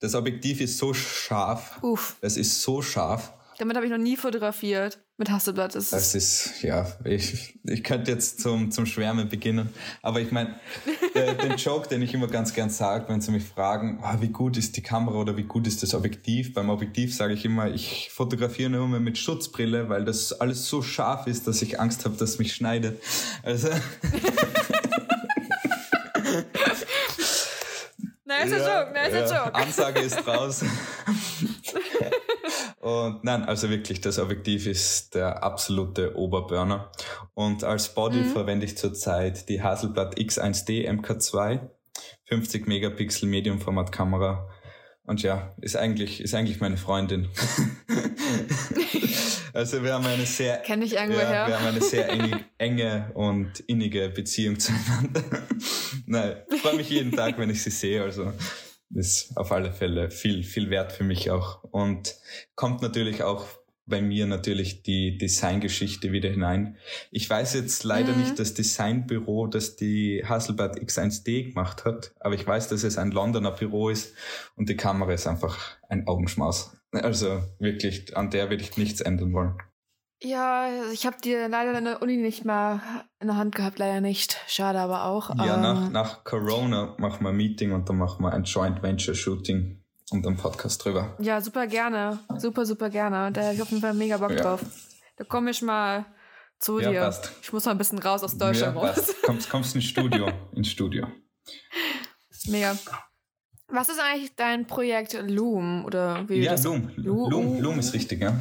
Das Objektiv ist so scharf. Uff. Es ist so scharf. Damit habe ich noch nie fotografiert mit Hasselblatt. Das, das ist, ja, ich, ich könnte jetzt zum, zum Schwärmen beginnen. Aber ich meine, äh, den Joke, den ich immer ganz gern sage, wenn sie mich fragen, oh, wie gut ist die Kamera oder wie gut ist das Objektiv? Beim Objektiv sage ich immer, ich fotografiere nur mehr mit Schutzbrille, weil das alles so scharf ist, dass ich Angst habe, dass es mich schneidet. Also. nice ja, Joke, nice ja, Joke. Ansage ist raus. Und nein, also wirklich, das Objektiv ist der absolute Oberburner. Und als Body mhm. verwende ich zurzeit die Hasselblad X1D MK2, 50 Megapixel Medium-Format Kamera. Und ja, ist eigentlich, ist eigentlich meine Freundin. also wir haben eine sehr, Kenn ich irgendwo ja, wir haben eine sehr enge, enge und innige Beziehung zueinander. Nein, ich freue mich jeden Tag, wenn ich sie sehe. Also ist auf alle Fälle viel, viel wert für mich auch. Und kommt natürlich auch bei mir natürlich die Designgeschichte wieder hinein. Ich weiß jetzt leider mhm. nicht das Designbüro, das die Hasselblad X1D gemacht hat, aber ich weiß, dass es ein Londoner Büro ist und die Kamera ist einfach ein Augenschmaus. Also wirklich, an der würde ich nichts ändern wollen. Ja, ich habe dir leider in der Uni nicht mal in der Hand gehabt, leider nicht. Schade aber auch. Ja, ähm, nach, nach Corona machen wir ein Meeting und dann machen wir ein Joint Venture Shooting und einen Podcast drüber. Ja, super gerne. Super, super gerne. Da habe ich auf jeden Fall mega Bock ja. drauf. Da komme ich mal zu ja, dir. Passt. Ich muss mal ein bisschen raus aus Deutschland ja, raus. Kommst, kommst ins Studio. ins Studio. Mega. Was ist eigentlich dein Projekt Loom? Oder wie ja, Loom. Loom. Loom ist richtig, ja.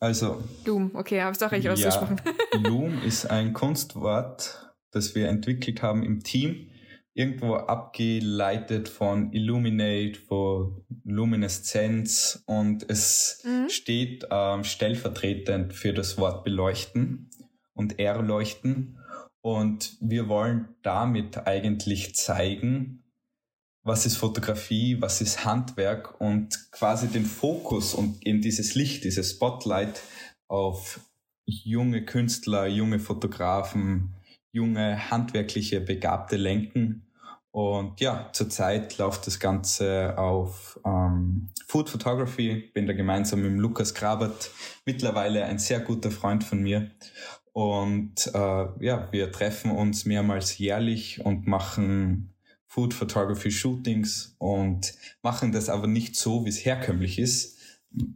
Also. Loom, okay, habe ich doch richtig ja, ausgesprochen. Loom ist ein Kunstwort, das wir entwickelt haben im Team. Irgendwo abgeleitet von Illuminate, von Lumineszenz und es mhm. steht ähm, stellvertretend für das Wort beleuchten und erleuchten. Und wir wollen damit eigentlich zeigen, was ist Fotografie, was ist Handwerk und quasi den Fokus und in dieses Licht, dieses Spotlight auf junge Künstler, junge Fotografen, junge handwerkliche Begabte lenken. Und ja, zurzeit läuft das Ganze auf ähm, Food Photography. Bin da gemeinsam mit Lukas Grabert, mittlerweile ein sehr guter Freund von mir. Und äh, ja, wir treffen uns mehrmals jährlich und machen Food Photography Shootings und machen das aber nicht so, wie es herkömmlich ist.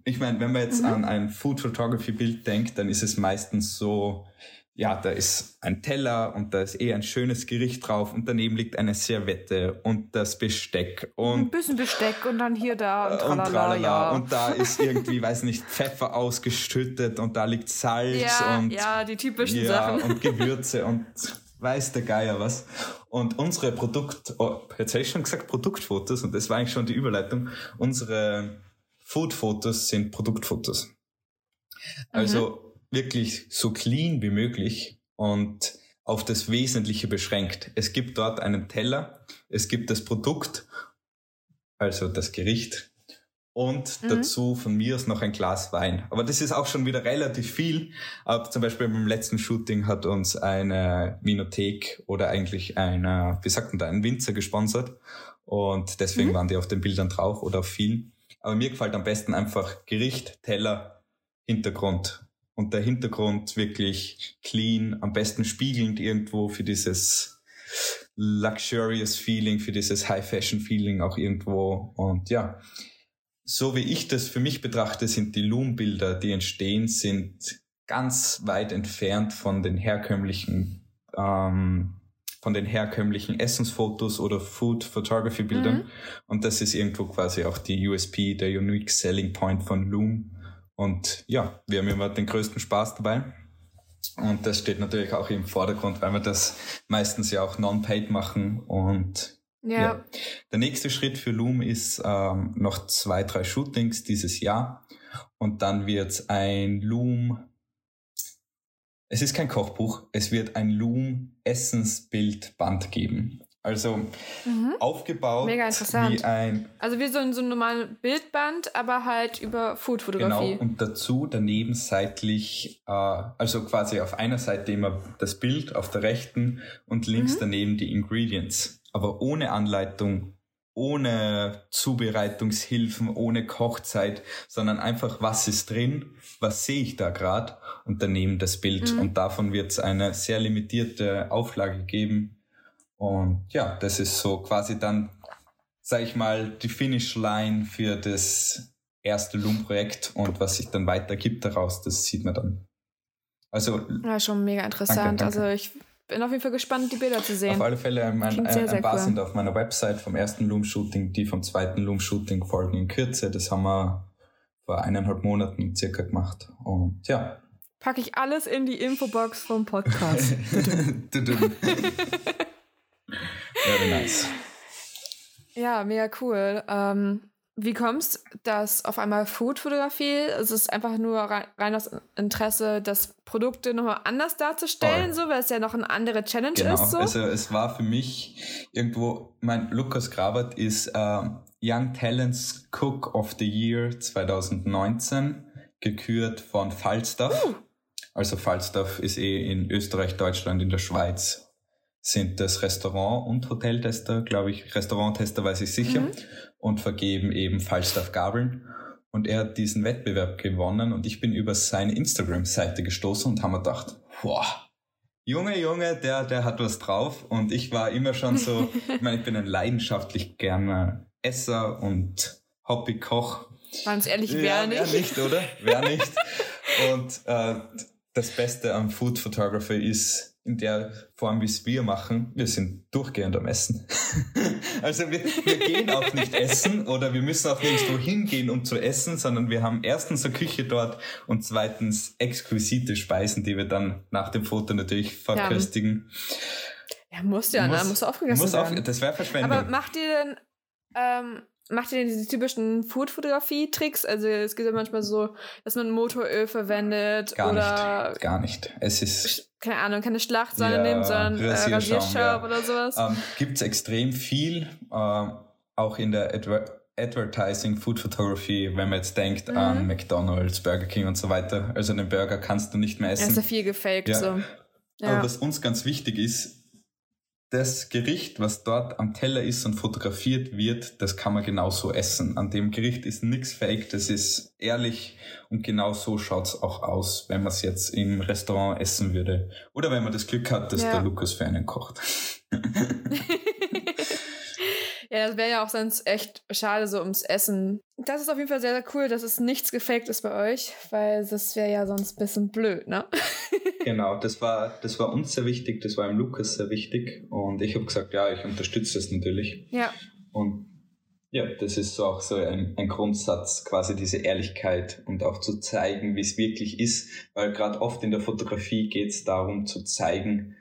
Ich meine, wenn man jetzt mhm. an ein Food Photography Bild denkt, dann ist es meistens so, ja, da ist ein Teller und da ist eh ein schönes Gericht drauf und daneben liegt eine Servette und das Besteck und ein bisschen Besteck und dann hier da und tralala, und, tralala, ja. und da ist irgendwie, weiß nicht, Pfeffer ausgeschüttet und da liegt Salz ja, und ja, die typischen ja, Sachen und Gewürze und weiß der Geier was. Und unsere Produkt, oh, jetzt habe ich schon gesagt Produktfotos und das war eigentlich schon die Überleitung. Unsere Foodfotos sind Produktfotos. Also mhm wirklich so clean wie möglich und auf das Wesentliche beschränkt. Es gibt dort einen Teller, es gibt das Produkt, also das Gericht und mhm. dazu von mir aus noch ein Glas Wein. Aber das ist auch schon wieder relativ viel. Aber zum Beispiel beim letzten Shooting hat uns eine Vinothek oder eigentlich eine, wie sagt man da, ein Winzer gesponsert. Und deswegen mhm. waren die auf den Bildern drauf oder auf vielen. Aber mir gefällt am besten einfach Gericht, Teller, Hintergrund und der Hintergrund wirklich clean, am besten spiegelnd irgendwo für dieses luxurious Feeling, für dieses High Fashion Feeling auch irgendwo. Und ja, so wie ich das für mich betrachte, sind die Loom-Bilder, die entstehen, sind ganz weit entfernt von den herkömmlichen, ähm, von den herkömmlichen Essensfotos oder Food Photography Bildern. Mhm. Und das ist irgendwo quasi auch die USP, der Unique Selling Point von Loom und ja, wir haben immer den größten Spaß dabei. Und das steht natürlich auch im Vordergrund, weil wir das meistens ja auch non-paid machen. Und ja. ja. Der nächste Schritt für Loom ist ähm, noch zwei, drei Shootings dieses Jahr. Und dann wird ein Loom, es ist kein Kochbuch, es wird ein Loom Essensbildband geben. Also mhm. aufgebaut Mega interessant. wie ein. Also wie so ein, so ein normales Bildband, aber halt über Foodfotografie. Genau, und dazu daneben seitlich, äh, also quasi auf einer Seite immer das Bild, auf der rechten und links mhm. daneben die Ingredients. Aber ohne Anleitung, ohne Zubereitungshilfen, ohne Kochzeit, sondern einfach, was ist drin, was sehe ich da gerade und daneben das Bild. Mhm. Und davon wird es eine sehr limitierte Auflage geben und ja, das ist so quasi dann, sag ich mal, die Finish-Line für das erste Loom-Projekt und was sich dann weiter gibt daraus, das sieht man dann. Also. Ja, schon mega interessant. Danke, danke. Also ich bin auf jeden Fall gespannt, die Bilder zu sehen. Auf alle Fälle, ein, ein, sehr, ein paar cool. sind auf meiner Website vom ersten Loom-Shooting, die vom zweiten Loom-Shooting folgen in Kürze. Das haben wir vor eineinhalb Monaten circa gemacht. Und ja. Packe ich alles in die Infobox vom Podcast. Very nice. Ja, mega cool. Ähm, wie kommst dass auf einmal Food-Fotografie? Es ist einfach nur rein aus Interesse, das Produkte nochmal anders darzustellen, Voll. so, weil es ja noch eine andere Challenge genau. ist. So. Also es war für mich irgendwo, mein Lukas Grabert ist äh, Young Talents Cook of the Year 2019, gekürt von Falstaff. Uh. Also Falstaff ist eh in Österreich, Deutschland, in der Schweiz sind das Restaurant- und Hoteltester, glaube ich. Restauranttester weiß ich sicher. Mhm. Und vergeben eben Falstaff-Gabeln. Und er hat diesen Wettbewerb gewonnen und ich bin über seine Instagram-Seite gestoßen und haben mir gedacht, boah, Junge, Junge, der, der hat was drauf. Und ich war immer schon so, ich meine, ich bin ein leidenschaftlich gerne Esser und Hobbykoch. Ganz ehrlich, wer ja, nicht? Wer nicht, oder? Wer nicht? Und äh, das Beste am Food Photography ist, in der Form, wie es wir machen, wir sind durchgehend am Essen. also wir, wir gehen auch nicht essen oder wir müssen auch nirgendwo hingehen, um zu essen, sondern wir haben erstens eine Küche dort und zweitens exquisite Speisen, die wir dann nach dem Foto natürlich verköstigen. Ja, ja muss ja, muss, ne? muss aufgegessen muss werden. Auf, das wäre Verschwendung. Aber macht ihr denn ähm, macht ihr denn diese typischen Food-Fotografie-Tricks? Also es gibt ja manchmal so, dass man Motoröl verwendet gar oder nicht, gar nicht. Es ist keine Ahnung, keine Schlachtsahne ja, nimmt, sondern Rasierschaum, äh, Rasierschaum ja. oder sowas. Ähm, Gibt es extrem viel. Ähm, auch in der Adver Advertising, Food Photography, wenn man jetzt denkt mhm. an McDonald's, Burger King und so weiter. Also den Burger kannst du nicht mehr essen. Ja, ist ja viel gefaked ja. so. Ja. Aber was uns ganz wichtig ist, das Gericht, was dort am Teller ist und fotografiert wird, das kann man genauso essen. An dem Gericht ist nichts fake, das ist ehrlich und genau so schaut's auch aus, wenn man es jetzt im Restaurant essen würde. Oder wenn man das Glück hat, dass ja. der Lukas für einen kocht. Ja, das wäre ja auch sonst echt schade so ums Essen. Das ist auf jeden Fall sehr, sehr cool, dass es nichts gefaked ist bei euch, weil das wäre ja sonst ein bisschen blöd, ne? genau, das war, das war uns sehr wichtig, das war im Lukas sehr wichtig und ich habe gesagt, ja, ich unterstütze das natürlich. Ja. Und ja, das ist so auch so ein, ein Grundsatz, quasi diese Ehrlichkeit und auch zu zeigen, wie es wirklich ist, weil gerade oft in der Fotografie geht es darum zu zeigen,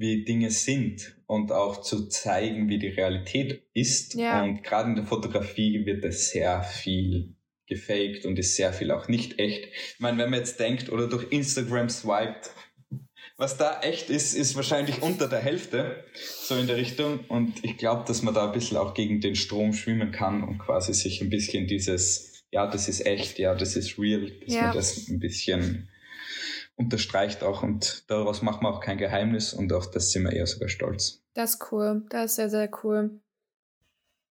wie Dinge sind und auch zu zeigen, wie die Realität ist. Ja. Und gerade in der Fotografie wird das sehr viel gefaked und ist sehr viel auch nicht echt. Ich meine, wenn man jetzt denkt oder durch Instagram swiped, was da echt ist, ist wahrscheinlich unter der Hälfte, so in der Richtung. Und ich glaube, dass man da ein bisschen auch gegen den Strom schwimmen kann und quasi sich ein bisschen dieses, ja, das ist echt, ja, das ist real, dass ja. man das ein bisschen unterstreicht auch und daraus machen wir auch kein Geheimnis und auf das sind wir eher sogar stolz. Das ist cool, das ist sehr, sehr cool.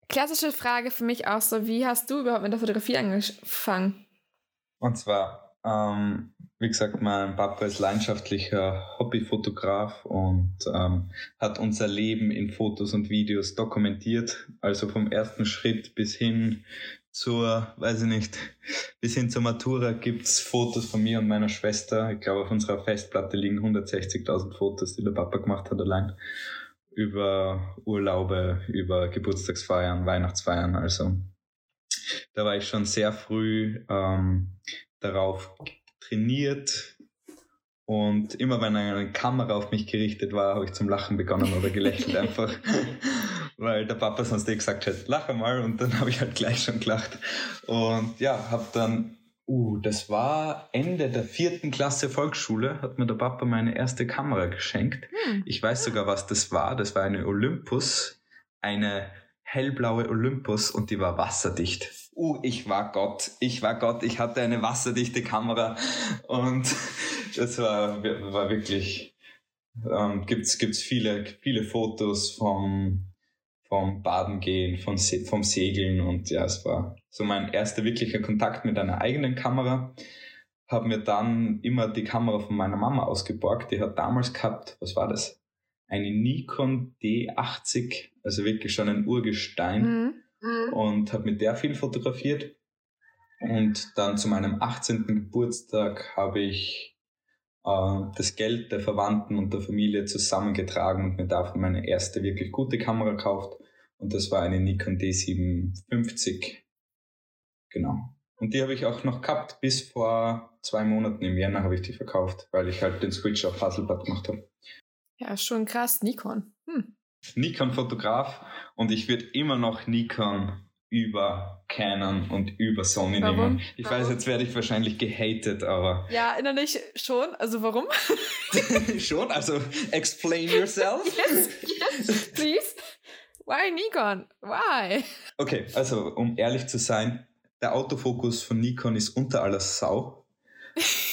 Klassische Frage für mich auch so, wie hast du überhaupt mit der Fotografie angefangen? Und zwar, ähm, wie gesagt, mein Papa ist leidenschaftlicher Hobbyfotograf und ähm, hat unser Leben in Fotos und Videos dokumentiert. Also vom ersten Schritt bis hin zur, weiß ich nicht, bis hin zur Matura gibt's Fotos von mir und meiner Schwester. Ich glaube, auf unserer Festplatte liegen 160.000 Fotos, die der Papa gemacht hat allein. Über Urlaube, über Geburtstagsfeiern, Weihnachtsfeiern. Also da war ich schon sehr früh ähm, darauf trainiert. Und immer wenn eine Kamera auf mich gerichtet war, habe ich zum Lachen begonnen oder gelächelt einfach weil der Papa sonst eh gesagt hat, lach einmal und dann habe ich halt gleich schon gelacht. Und ja, habe dann, uh, das war Ende der vierten Klasse Volksschule, hat mir der Papa meine erste Kamera geschenkt. Hm. Ich weiß sogar, was das war. Das war eine Olympus, eine hellblaue Olympus und die war wasserdicht. Uh, ich war Gott, ich war Gott, ich hatte eine wasserdichte Kamera und das war, war wirklich, ähm, gibt's, gibt's viele, viele Fotos vom, vom Baden gehen, vom, Se vom Segeln und ja, es war so mein erster wirklicher Kontakt mit einer eigenen Kamera. Habe mir dann immer die Kamera von meiner Mama ausgeborgt. Die hat damals gehabt, was war das? Eine Nikon D80, also wirklich schon ein Urgestein. Mhm. Mhm. Und habe mit der viel fotografiert. Und dann zu meinem 18. Geburtstag habe ich äh, das Geld der Verwandten und der Familie zusammengetragen und mir davon meine erste wirklich gute Kamera gekauft. Und das war eine Nikon D750. Genau. Und die habe ich auch noch gehabt, bis vor zwei Monaten im Jänner habe ich die verkauft, weil ich halt den Switch auf Hasselblad gemacht habe. Ja, schon krass, Nikon. Hm. Nikon-Fotograf und ich würde immer noch Nikon über Canon und über Sony warum? nehmen. Ich warum? weiß, jetzt werde ich wahrscheinlich gehatet, aber. Ja, innerlich schon. Also warum? schon? Also explain yourself. yes, yes, please. Why Nikon? Why? Okay, also um ehrlich zu sein, der Autofokus von Nikon ist unter aller Sau.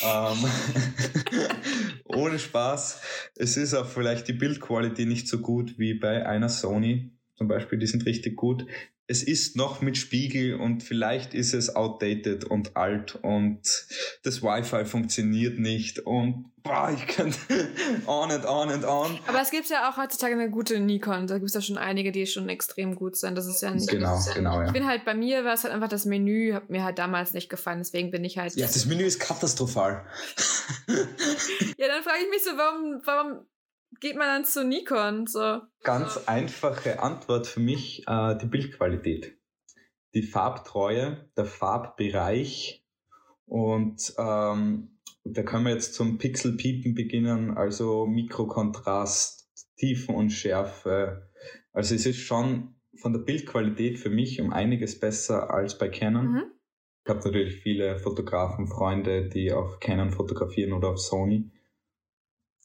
ähm, ohne Spaß. Es ist auch vielleicht die Bildqualität nicht so gut wie bei einer Sony. Zum Beispiel, die sind richtig gut es ist noch mit Spiegel und vielleicht ist es outdated und alt und das Wi-Fi funktioniert nicht und boah, ich kann on and on and on. Aber es gibt ja auch heutzutage eine gute Nikon. Da gibt es ja schon einige, die schon extrem gut sind. Das ist ja nicht. Genau, genau, ja. Ich bin halt bei mir, war es halt einfach das Menü, hat mir halt damals nicht gefallen. Deswegen bin ich halt. Ja, das Menü ist katastrophal. ja, dann frage ich mich so, warum, warum geht man dann zu Nikon? So. Ganz einfache Antwort für mich, äh, die Bildqualität. Die Farbtreue, der Farbbereich und ähm, da können wir jetzt zum Pixelpiepen beginnen, also Mikrokontrast, Tiefenunschärfe. Also es ist schon von der Bildqualität für mich um einiges besser als bei Canon. Mhm. Ich habe natürlich viele Fotografen, Freunde, die auf Canon fotografieren oder auf Sony.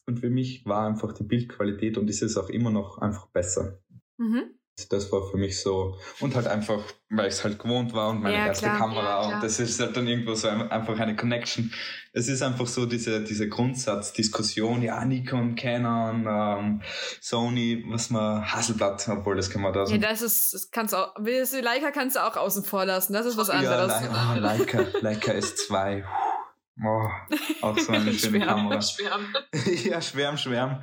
Und für mich war einfach die Bildqualität und ist es auch immer noch einfach besser. Mhm. Das war für mich so, und halt einfach, weil ich es halt gewohnt war und meine ja, erste klar. Kamera ja, und das ist halt dann irgendwo so einfach eine Connection. Es ist einfach so diese, diese Grundsatzdiskussion, ja, Nikon, Canon, ähm, Sony, was man, Hasselblatt, obwohl das kann man da so. Ja, das ist, das kannst du auch, Leica kannst du auch außen vor lassen, das ist was anderes. Ja, Le Leica, Leica S2. Oh, auch so eine schöne Schwärm, Kamera. Schwärm. ja, Schwärm, Schwärm.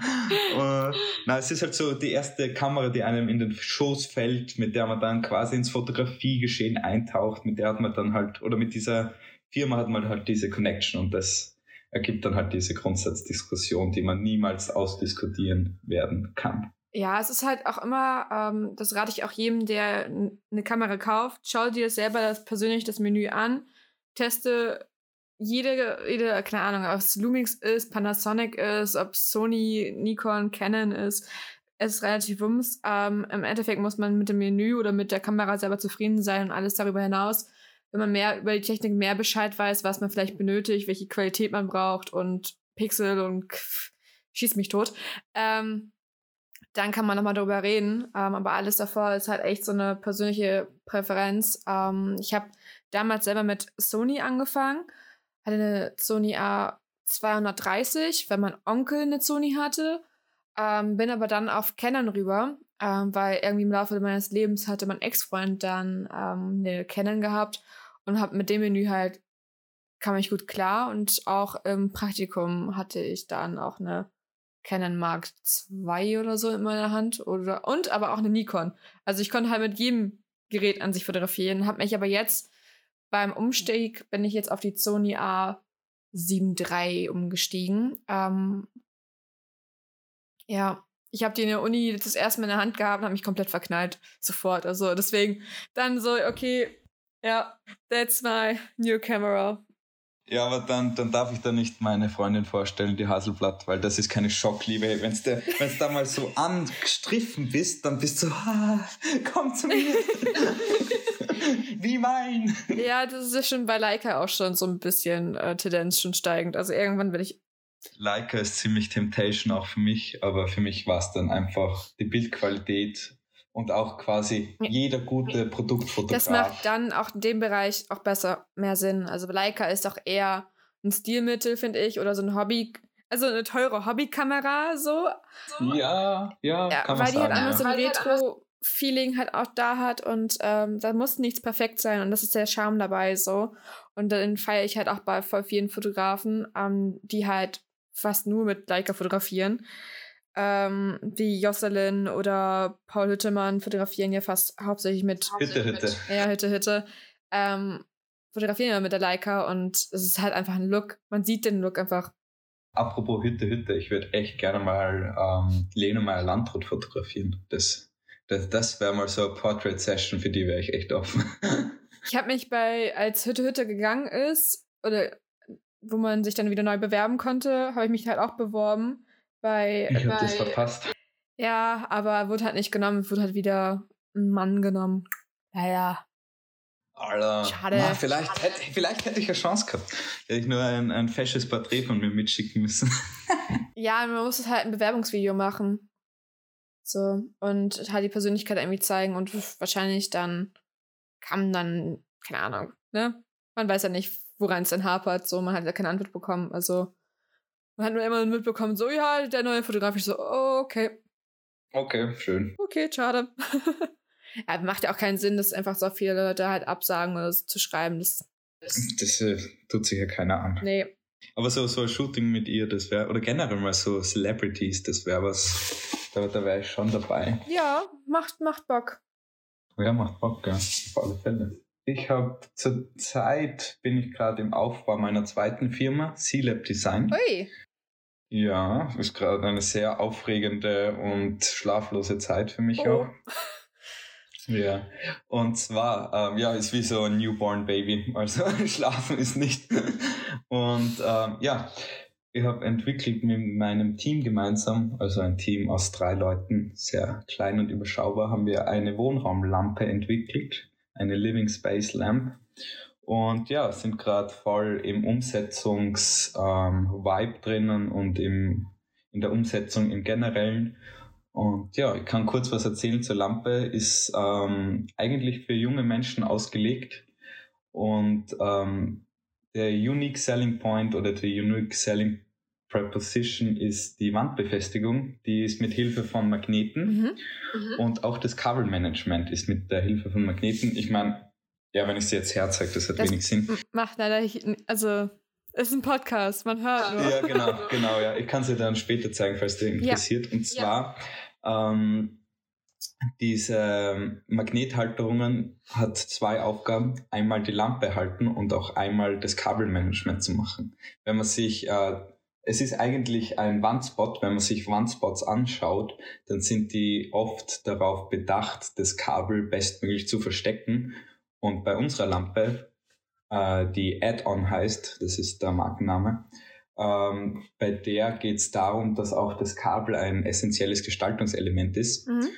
Uh, na, es ist halt so die erste Kamera, die einem in den Schoß fällt, mit der man dann quasi ins Fotografiegeschehen eintaucht, mit der hat man dann halt, oder mit dieser Firma hat man halt diese Connection und das ergibt dann halt diese Grundsatzdiskussion, die man niemals ausdiskutieren werden kann. Ja, es ist halt auch immer, ähm, das rate ich auch jedem, der eine Kamera kauft, schau dir selber das, persönlich das Menü an, teste jede, jede, keine Ahnung, ob es Lumix ist, Panasonic ist, ob Sony, Nikon, Canon ist, ist relativ wumms. Ähm, Im Endeffekt muss man mit dem Menü oder mit der Kamera selber zufrieden sein und alles darüber hinaus. Wenn man mehr über die Technik mehr Bescheid weiß, was man vielleicht benötigt, welche Qualität man braucht und Pixel und schießt mich tot, ähm, dann kann man nochmal darüber reden. Ähm, aber alles davor ist halt echt so eine persönliche Präferenz. Ähm, ich habe damals selber mit Sony angefangen hatte eine Sony A230, weil mein Onkel eine Sony hatte. Ähm, bin aber dann auf Canon rüber, ähm, weil irgendwie im Laufe meines Lebens hatte mein Ex-Freund dann ähm, eine Canon gehabt und hab mit dem Menü halt kam ich gut klar und auch im Praktikum hatte ich dann auch eine Canon Mark II oder so in meiner Hand oder und aber auch eine Nikon. Also ich konnte halt mit jedem Gerät an sich fotografieren, habe mich aber jetzt beim Umstieg bin ich jetzt auf die Sony A7 III umgestiegen. Ähm, ja, ich habe die in der Uni das erste Mal in der Hand gehabt und habe mich komplett verknallt. Sofort. Also deswegen dann so, okay, ja, that's my new camera. Ja, aber dann, dann darf ich da nicht meine Freundin vorstellen, die Haselblatt, weil das ist keine Schockliebe. Wenn du wenn's da mal so angestriffen bist, dann bist du, ah, komm zu mir. Wie mein. Ja, das ist schon bei Leica auch schon so ein bisschen äh, Tendenz schon steigend. Also irgendwann will ich. Leica ist ziemlich Temptation auch für mich, aber für mich war es dann einfach die Bildqualität und auch quasi jeder gute Produktfotograf. Das macht dann auch in dem Bereich auch besser, mehr Sinn. Also Leica ist auch eher ein Stilmittel, finde ich, oder so ein Hobby, also eine teure Hobbykamera so. Ja, ja, ja kann weil die halt sagen, halt anders ja. so ein Retro-Feeling halt auch da hat und ähm, da muss nichts perfekt sein und das ist der Charme dabei so. Und dann feiere ich halt auch bei voll vielen Fotografen, ähm, die halt fast nur mit Leica fotografieren ähm, wie Jocelyn oder Paul Hüttemann fotografieren ja fast hauptsächlich mit Hütte, Hütte. Ja, Hütte, Hütte. Ähm, fotografieren ja mit der Leica und es ist halt einfach ein Look. Man sieht den Look einfach. Apropos Hütte, Hütte, ich würde echt gerne mal ähm, Lena Meyer Landrut fotografieren. Das, das, das wäre mal so eine Portrait-Session, für die wäre ich echt offen. ich habe mich bei, als Hütte, Hütte gegangen ist, oder wo man sich dann wieder neu bewerben konnte, habe ich mich halt auch beworben bei, ich habe das verpasst. Ja, aber wurde halt nicht genommen, wurde halt wieder ein Mann genommen. Naja. Alter. Schade. Na, vielleicht, Schade. Hätte, vielleicht hätte ich eine Chance gehabt. Hätte ich nur ein, ein fesches Porträt von mir mitschicken müssen. ja, man muss halt ein Bewerbungsvideo machen. So. Und halt die Persönlichkeit irgendwie zeigen und wahrscheinlich dann kam dann, keine Ahnung, ne? Man weiß ja nicht, woran es dann hapert. So, man hat ja keine Antwort bekommen. Also man hat nur immer mitbekommen, so, ja, der neue Fotograf. Ich so, oh, okay. Okay, schön. Okay, schade. ja, macht ja auch keinen Sinn, dass einfach so viele Leute halt absagen oder so zu schreiben. Das, das, das äh, tut sich ja keiner an. Nee. Aber so, so ein Shooting mit ihr, das wäre, oder generell mal so Celebrities, das wäre was, da, da wäre ich schon dabei. Ja, macht, macht Bock. Ja, macht Bock, ja, auf alle Fälle. Ich habe zur Zeit bin ich gerade im Aufbau meiner zweiten Firma, C-Lab Design. Ui. Ja, ist gerade eine sehr aufregende und schlaflose Zeit für mich oh. auch. Ja, und zwar, ähm, ja, ist wie so ein Newborn Baby, also schlafen ist nicht. Und ähm, ja, ich habe entwickelt mit meinem Team gemeinsam, also ein Team aus drei Leuten, sehr klein und überschaubar, haben wir eine Wohnraumlampe entwickelt, eine Living Space Lamp. Und ja, sind gerade voll im Umsetzungs-Vibe ähm, drinnen und im, in der Umsetzung im Generellen. Und ja, ich kann kurz was erzählen zur Lampe. Ist ähm, eigentlich für junge Menschen ausgelegt und ähm, der Unique Selling Point oder der Unique Selling Preposition ist die Wandbefestigung. Die ist mit Hilfe von Magneten mhm. Mhm. und auch das Kabelmanagement ist mit der Hilfe von Magneten. Ich meine, ja, wenn ich sie jetzt herzeige, das hat das wenig Sinn. Macht leider, also es ist ein Podcast, man hört nur. Ja, genau, genau, ja. Ich kann sie dann später zeigen, falls dich interessiert. Ja. Und zwar ja. ähm, diese Magnethalterungen hat zwei Aufgaben. Einmal die Lampe halten und auch einmal das Kabelmanagement zu machen. Wenn man sich, äh, es ist eigentlich ein Wandspot, wenn man sich Wandspots anschaut, dann sind die oft darauf bedacht, das Kabel bestmöglich zu verstecken. Und bei unserer Lampe, äh, die Add-on heißt, das ist der Markenname, ähm, bei der geht es darum, dass auch das Kabel ein essentielles Gestaltungselement ist. Mhm.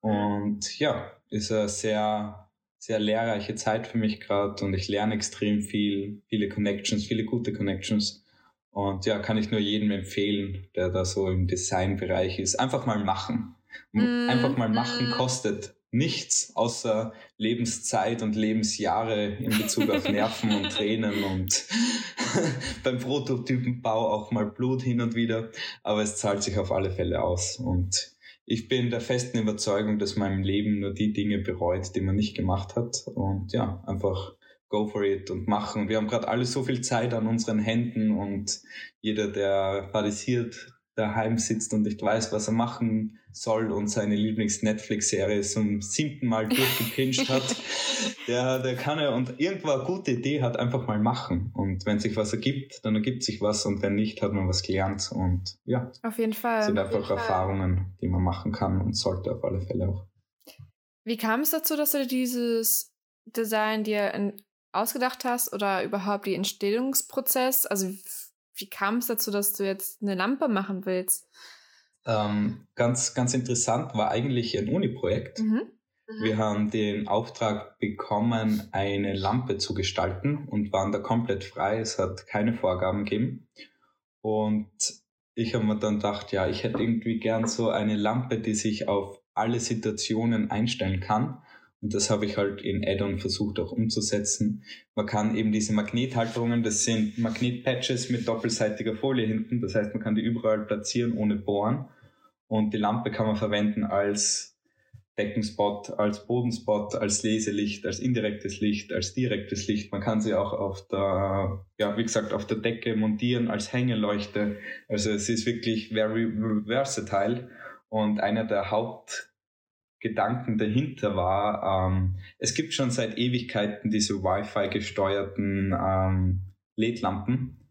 Und ja, ist eine sehr, sehr lehrreiche Zeit für mich gerade und ich lerne extrem viel, viele Connections, viele gute Connections. Und ja, kann ich nur jedem empfehlen, der da so im Designbereich ist. Einfach mal machen. Mm, Einfach mal machen mm. kostet nichts außer Lebenszeit und Lebensjahre in Bezug auf Nerven und Tränen und beim Prototypenbau auch mal Blut hin und wieder. Aber es zahlt sich auf alle Fälle aus. Und ich bin der festen Überzeugung, dass man im Leben nur die Dinge bereut, die man nicht gemacht hat. Und ja, einfach go for it und machen. Wir haben gerade alle so viel Zeit an unseren Händen und jeder, der fadisiert, daheim sitzt und nicht weiß, was er machen soll und seine Lieblings-Netflix-Serie zum siebten Mal durchgepinscht hat, der, der kann ja und irgendwo eine gute Idee hat, einfach mal machen. Und wenn sich was ergibt, dann ergibt sich was und wenn nicht, hat man was gelernt und ja. Auf jeden Fall. Sind einfach Erfahrungen, die man machen kann und sollte auf alle Fälle auch. Wie kam es dazu, dass du dieses Design dir in, ausgedacht hast oder überhaupt die Entstehungsprozess? Also wie kam es dazu, dass du jetzt eine Lampe machen willst? Ähm, ganz, ganz interessant war eigentlich ein Uni-Projekt. Mhm. Mhm. Wir haben den Auftrag bekommen, eine Lampe zu gestalten und waren da komplett frei. Es hat keine Vorgaben gegeben. Und ich habe mir dann gedacht, ja, ich hätte irgendwie gern so eine Lampe, die sich auf alle Situationen einstellen kann. Und das habe ich halt in Add-on versucht auch umzusetzen. Man kann eben diese Magnethalterungen, das sind Magnetpatches mit doppelseitiger Folie hinten. Das heißt, man kann die überall platzieren ohne Bohren. Und die Lampe kann man verwenden als Deckenspot, als Bodenspot, als Leselicht, als indirektes Licht, als direktes Licht. Man kann sie auch auf der, ja, wie gesagt, auf der Decke montieren als Hängeleuchte. Also es ist wirklich very versatile. Und einer der Haupt Gedanken dahinter war, ähm, es gibt schon seit Ewigkeiten diese Wi-Fi gesteuerten ähm, LED-Lampen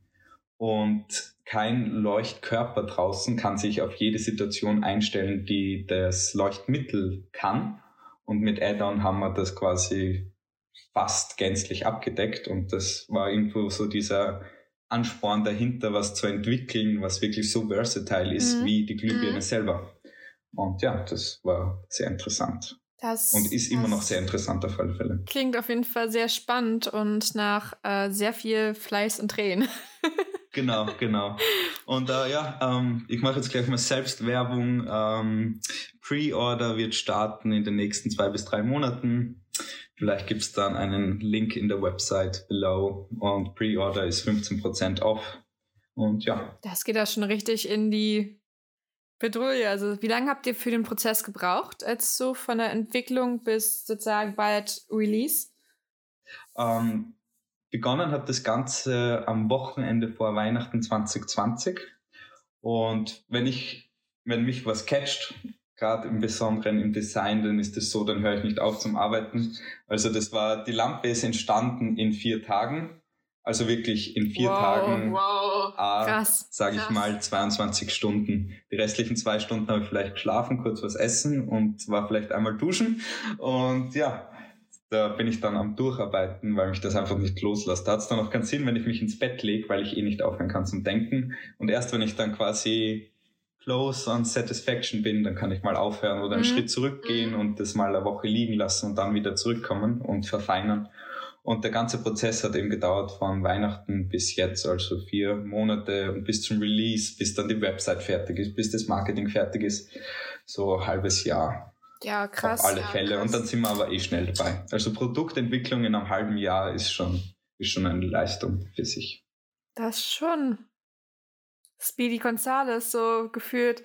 und kein Leuchtkörper draußen kann sich auf jede Situation einstellen, die das Leuchtmittel kann. Und mit Add-on haben wir das quasi fast gänzlich abgedeckt und das war irgendwo so dieser Ansporn dahinter, was zu entwickeln, was wirklich so versatile ist mhm. wie die Glühbirne mhm. selber. Und ja, das war sehr interessant. Das, und ist immer noch sehr interessant auf alle Fälle. Klingt auf jeden Fall sehr spannend und nach äh, sehr viel Fleiß und Tränen. genau, genau. Und äh, ja, ähm, ich mache jetzt gleich mal Selbstwerbung. Ähm, Pre-Order wird starten in den nächsten zwei bis drei Monaten. Vielleicht gibt es dann einen Link in der Website below und Pre-Order ist 15% off. Und ja. Das geht ja schon richtig in die Petrouille, also wie lange habt ihr für den Prozess gebraucht, als so von der Entwicklung bis sozusagen bald Release? Ähm, begonnen hat das Ganze am Wochenende vor Weihnachten 2020. Und wenn ich, wenn mich was catcht, gerade im Besonderen im Design, dann ist es so, dann höre ich nicht auf zum Arbeiten. Also das war, die Lampe ist entstanden in vier Tagen also wirklich in vier wow, Tagen, wow. äh, sage ich mal, 22 Stunden. Die restlichen zwei Stunden habe ich vielleicht geschlafen, kurz was essen und war vielleicht einmal duschen. Und ja, da bin ich dann am Durcharbeiten, weil mich das einfach nicht loslässt. Da hat es dann auch keinen Sinn, wenn ich mich ins Bett lege, weil ich eh nicht aufhören kann zum Denken. Und erst wenn ich dann quasi close on satisfaction bin, dann kann ich mal aufhören oder einen mhm. Schritt zurückgehen mhm. und das mal eine Woche liegen lassen und dann wieder zurückkommen und verfeinern. Und der ganze Prozess hat eben gedauert von Weihnachten bis jetzt, also vier Monate und bis zum Release, bis dann die Website fertig ist, bis das Marketing fertig ist. So ein halbes Jahr. Ja, krass. Auf alle ja, Fälle. Krass. Und dann sind wir aber eh schnell dabei. Also Produktentwicklung in einem halben Jahr ist schon, ist schon eine Leistung für sich. Das schon. Speedy Gonzales so gefühlt.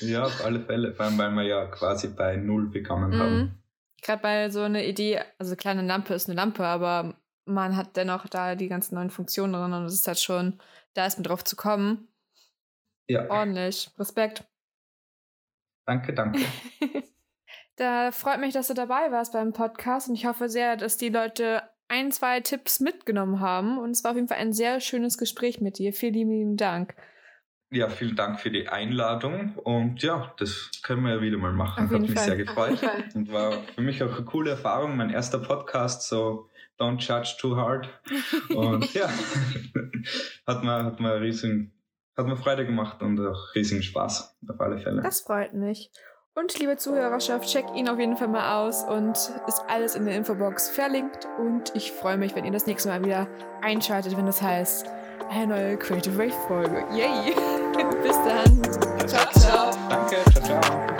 Ja, auf alle Fälle. Vor allem, weil wir ja quasi bei Null begonnen mhm. haben. Gerade bei so einer Idee, also kleine Lampe ist eine Lampe, aber man hat dennoch da die ganzen neuen Funktionen drin und es ist halt schon, da ist mit drauf zu kommen. Ja. Ordentlich. Respekt. Danke, danke. da freut mich, dass du dabei warst beim Podcast und ich hoffe sehr, dass die Leute ein, zwei Tipps mitgenommen haben und es war auf jeden Fall ein sehr schönes Gespräch mit dir. Vielen lieben Dank. Ja, vielen Dank für die Einladung und ja, das können wir ja wieder mal machen. Hat mich Fall. sehr gefreut und war für mich auch eine coole Erfahrung. Mein erster Podcast, so Don't Judge Too Hard. Und ja, hat mir, hat mir riesen, hat mir Freude gemacht und auch riesigen Spaß auf alle Fälle. Das freut mich. Und liebe Zuhörerschaft, checkt ihn auf jeden Fall mal aus und ist alles in der Infobox verlinkt. Und ich freue mich, wenn ihr das nächste Mal wieder einschaltet, wenn das heißt eine neue Creative Wave Folge. Yay! Bis dann. Ciao, ciao. Danke, ciao, ciao.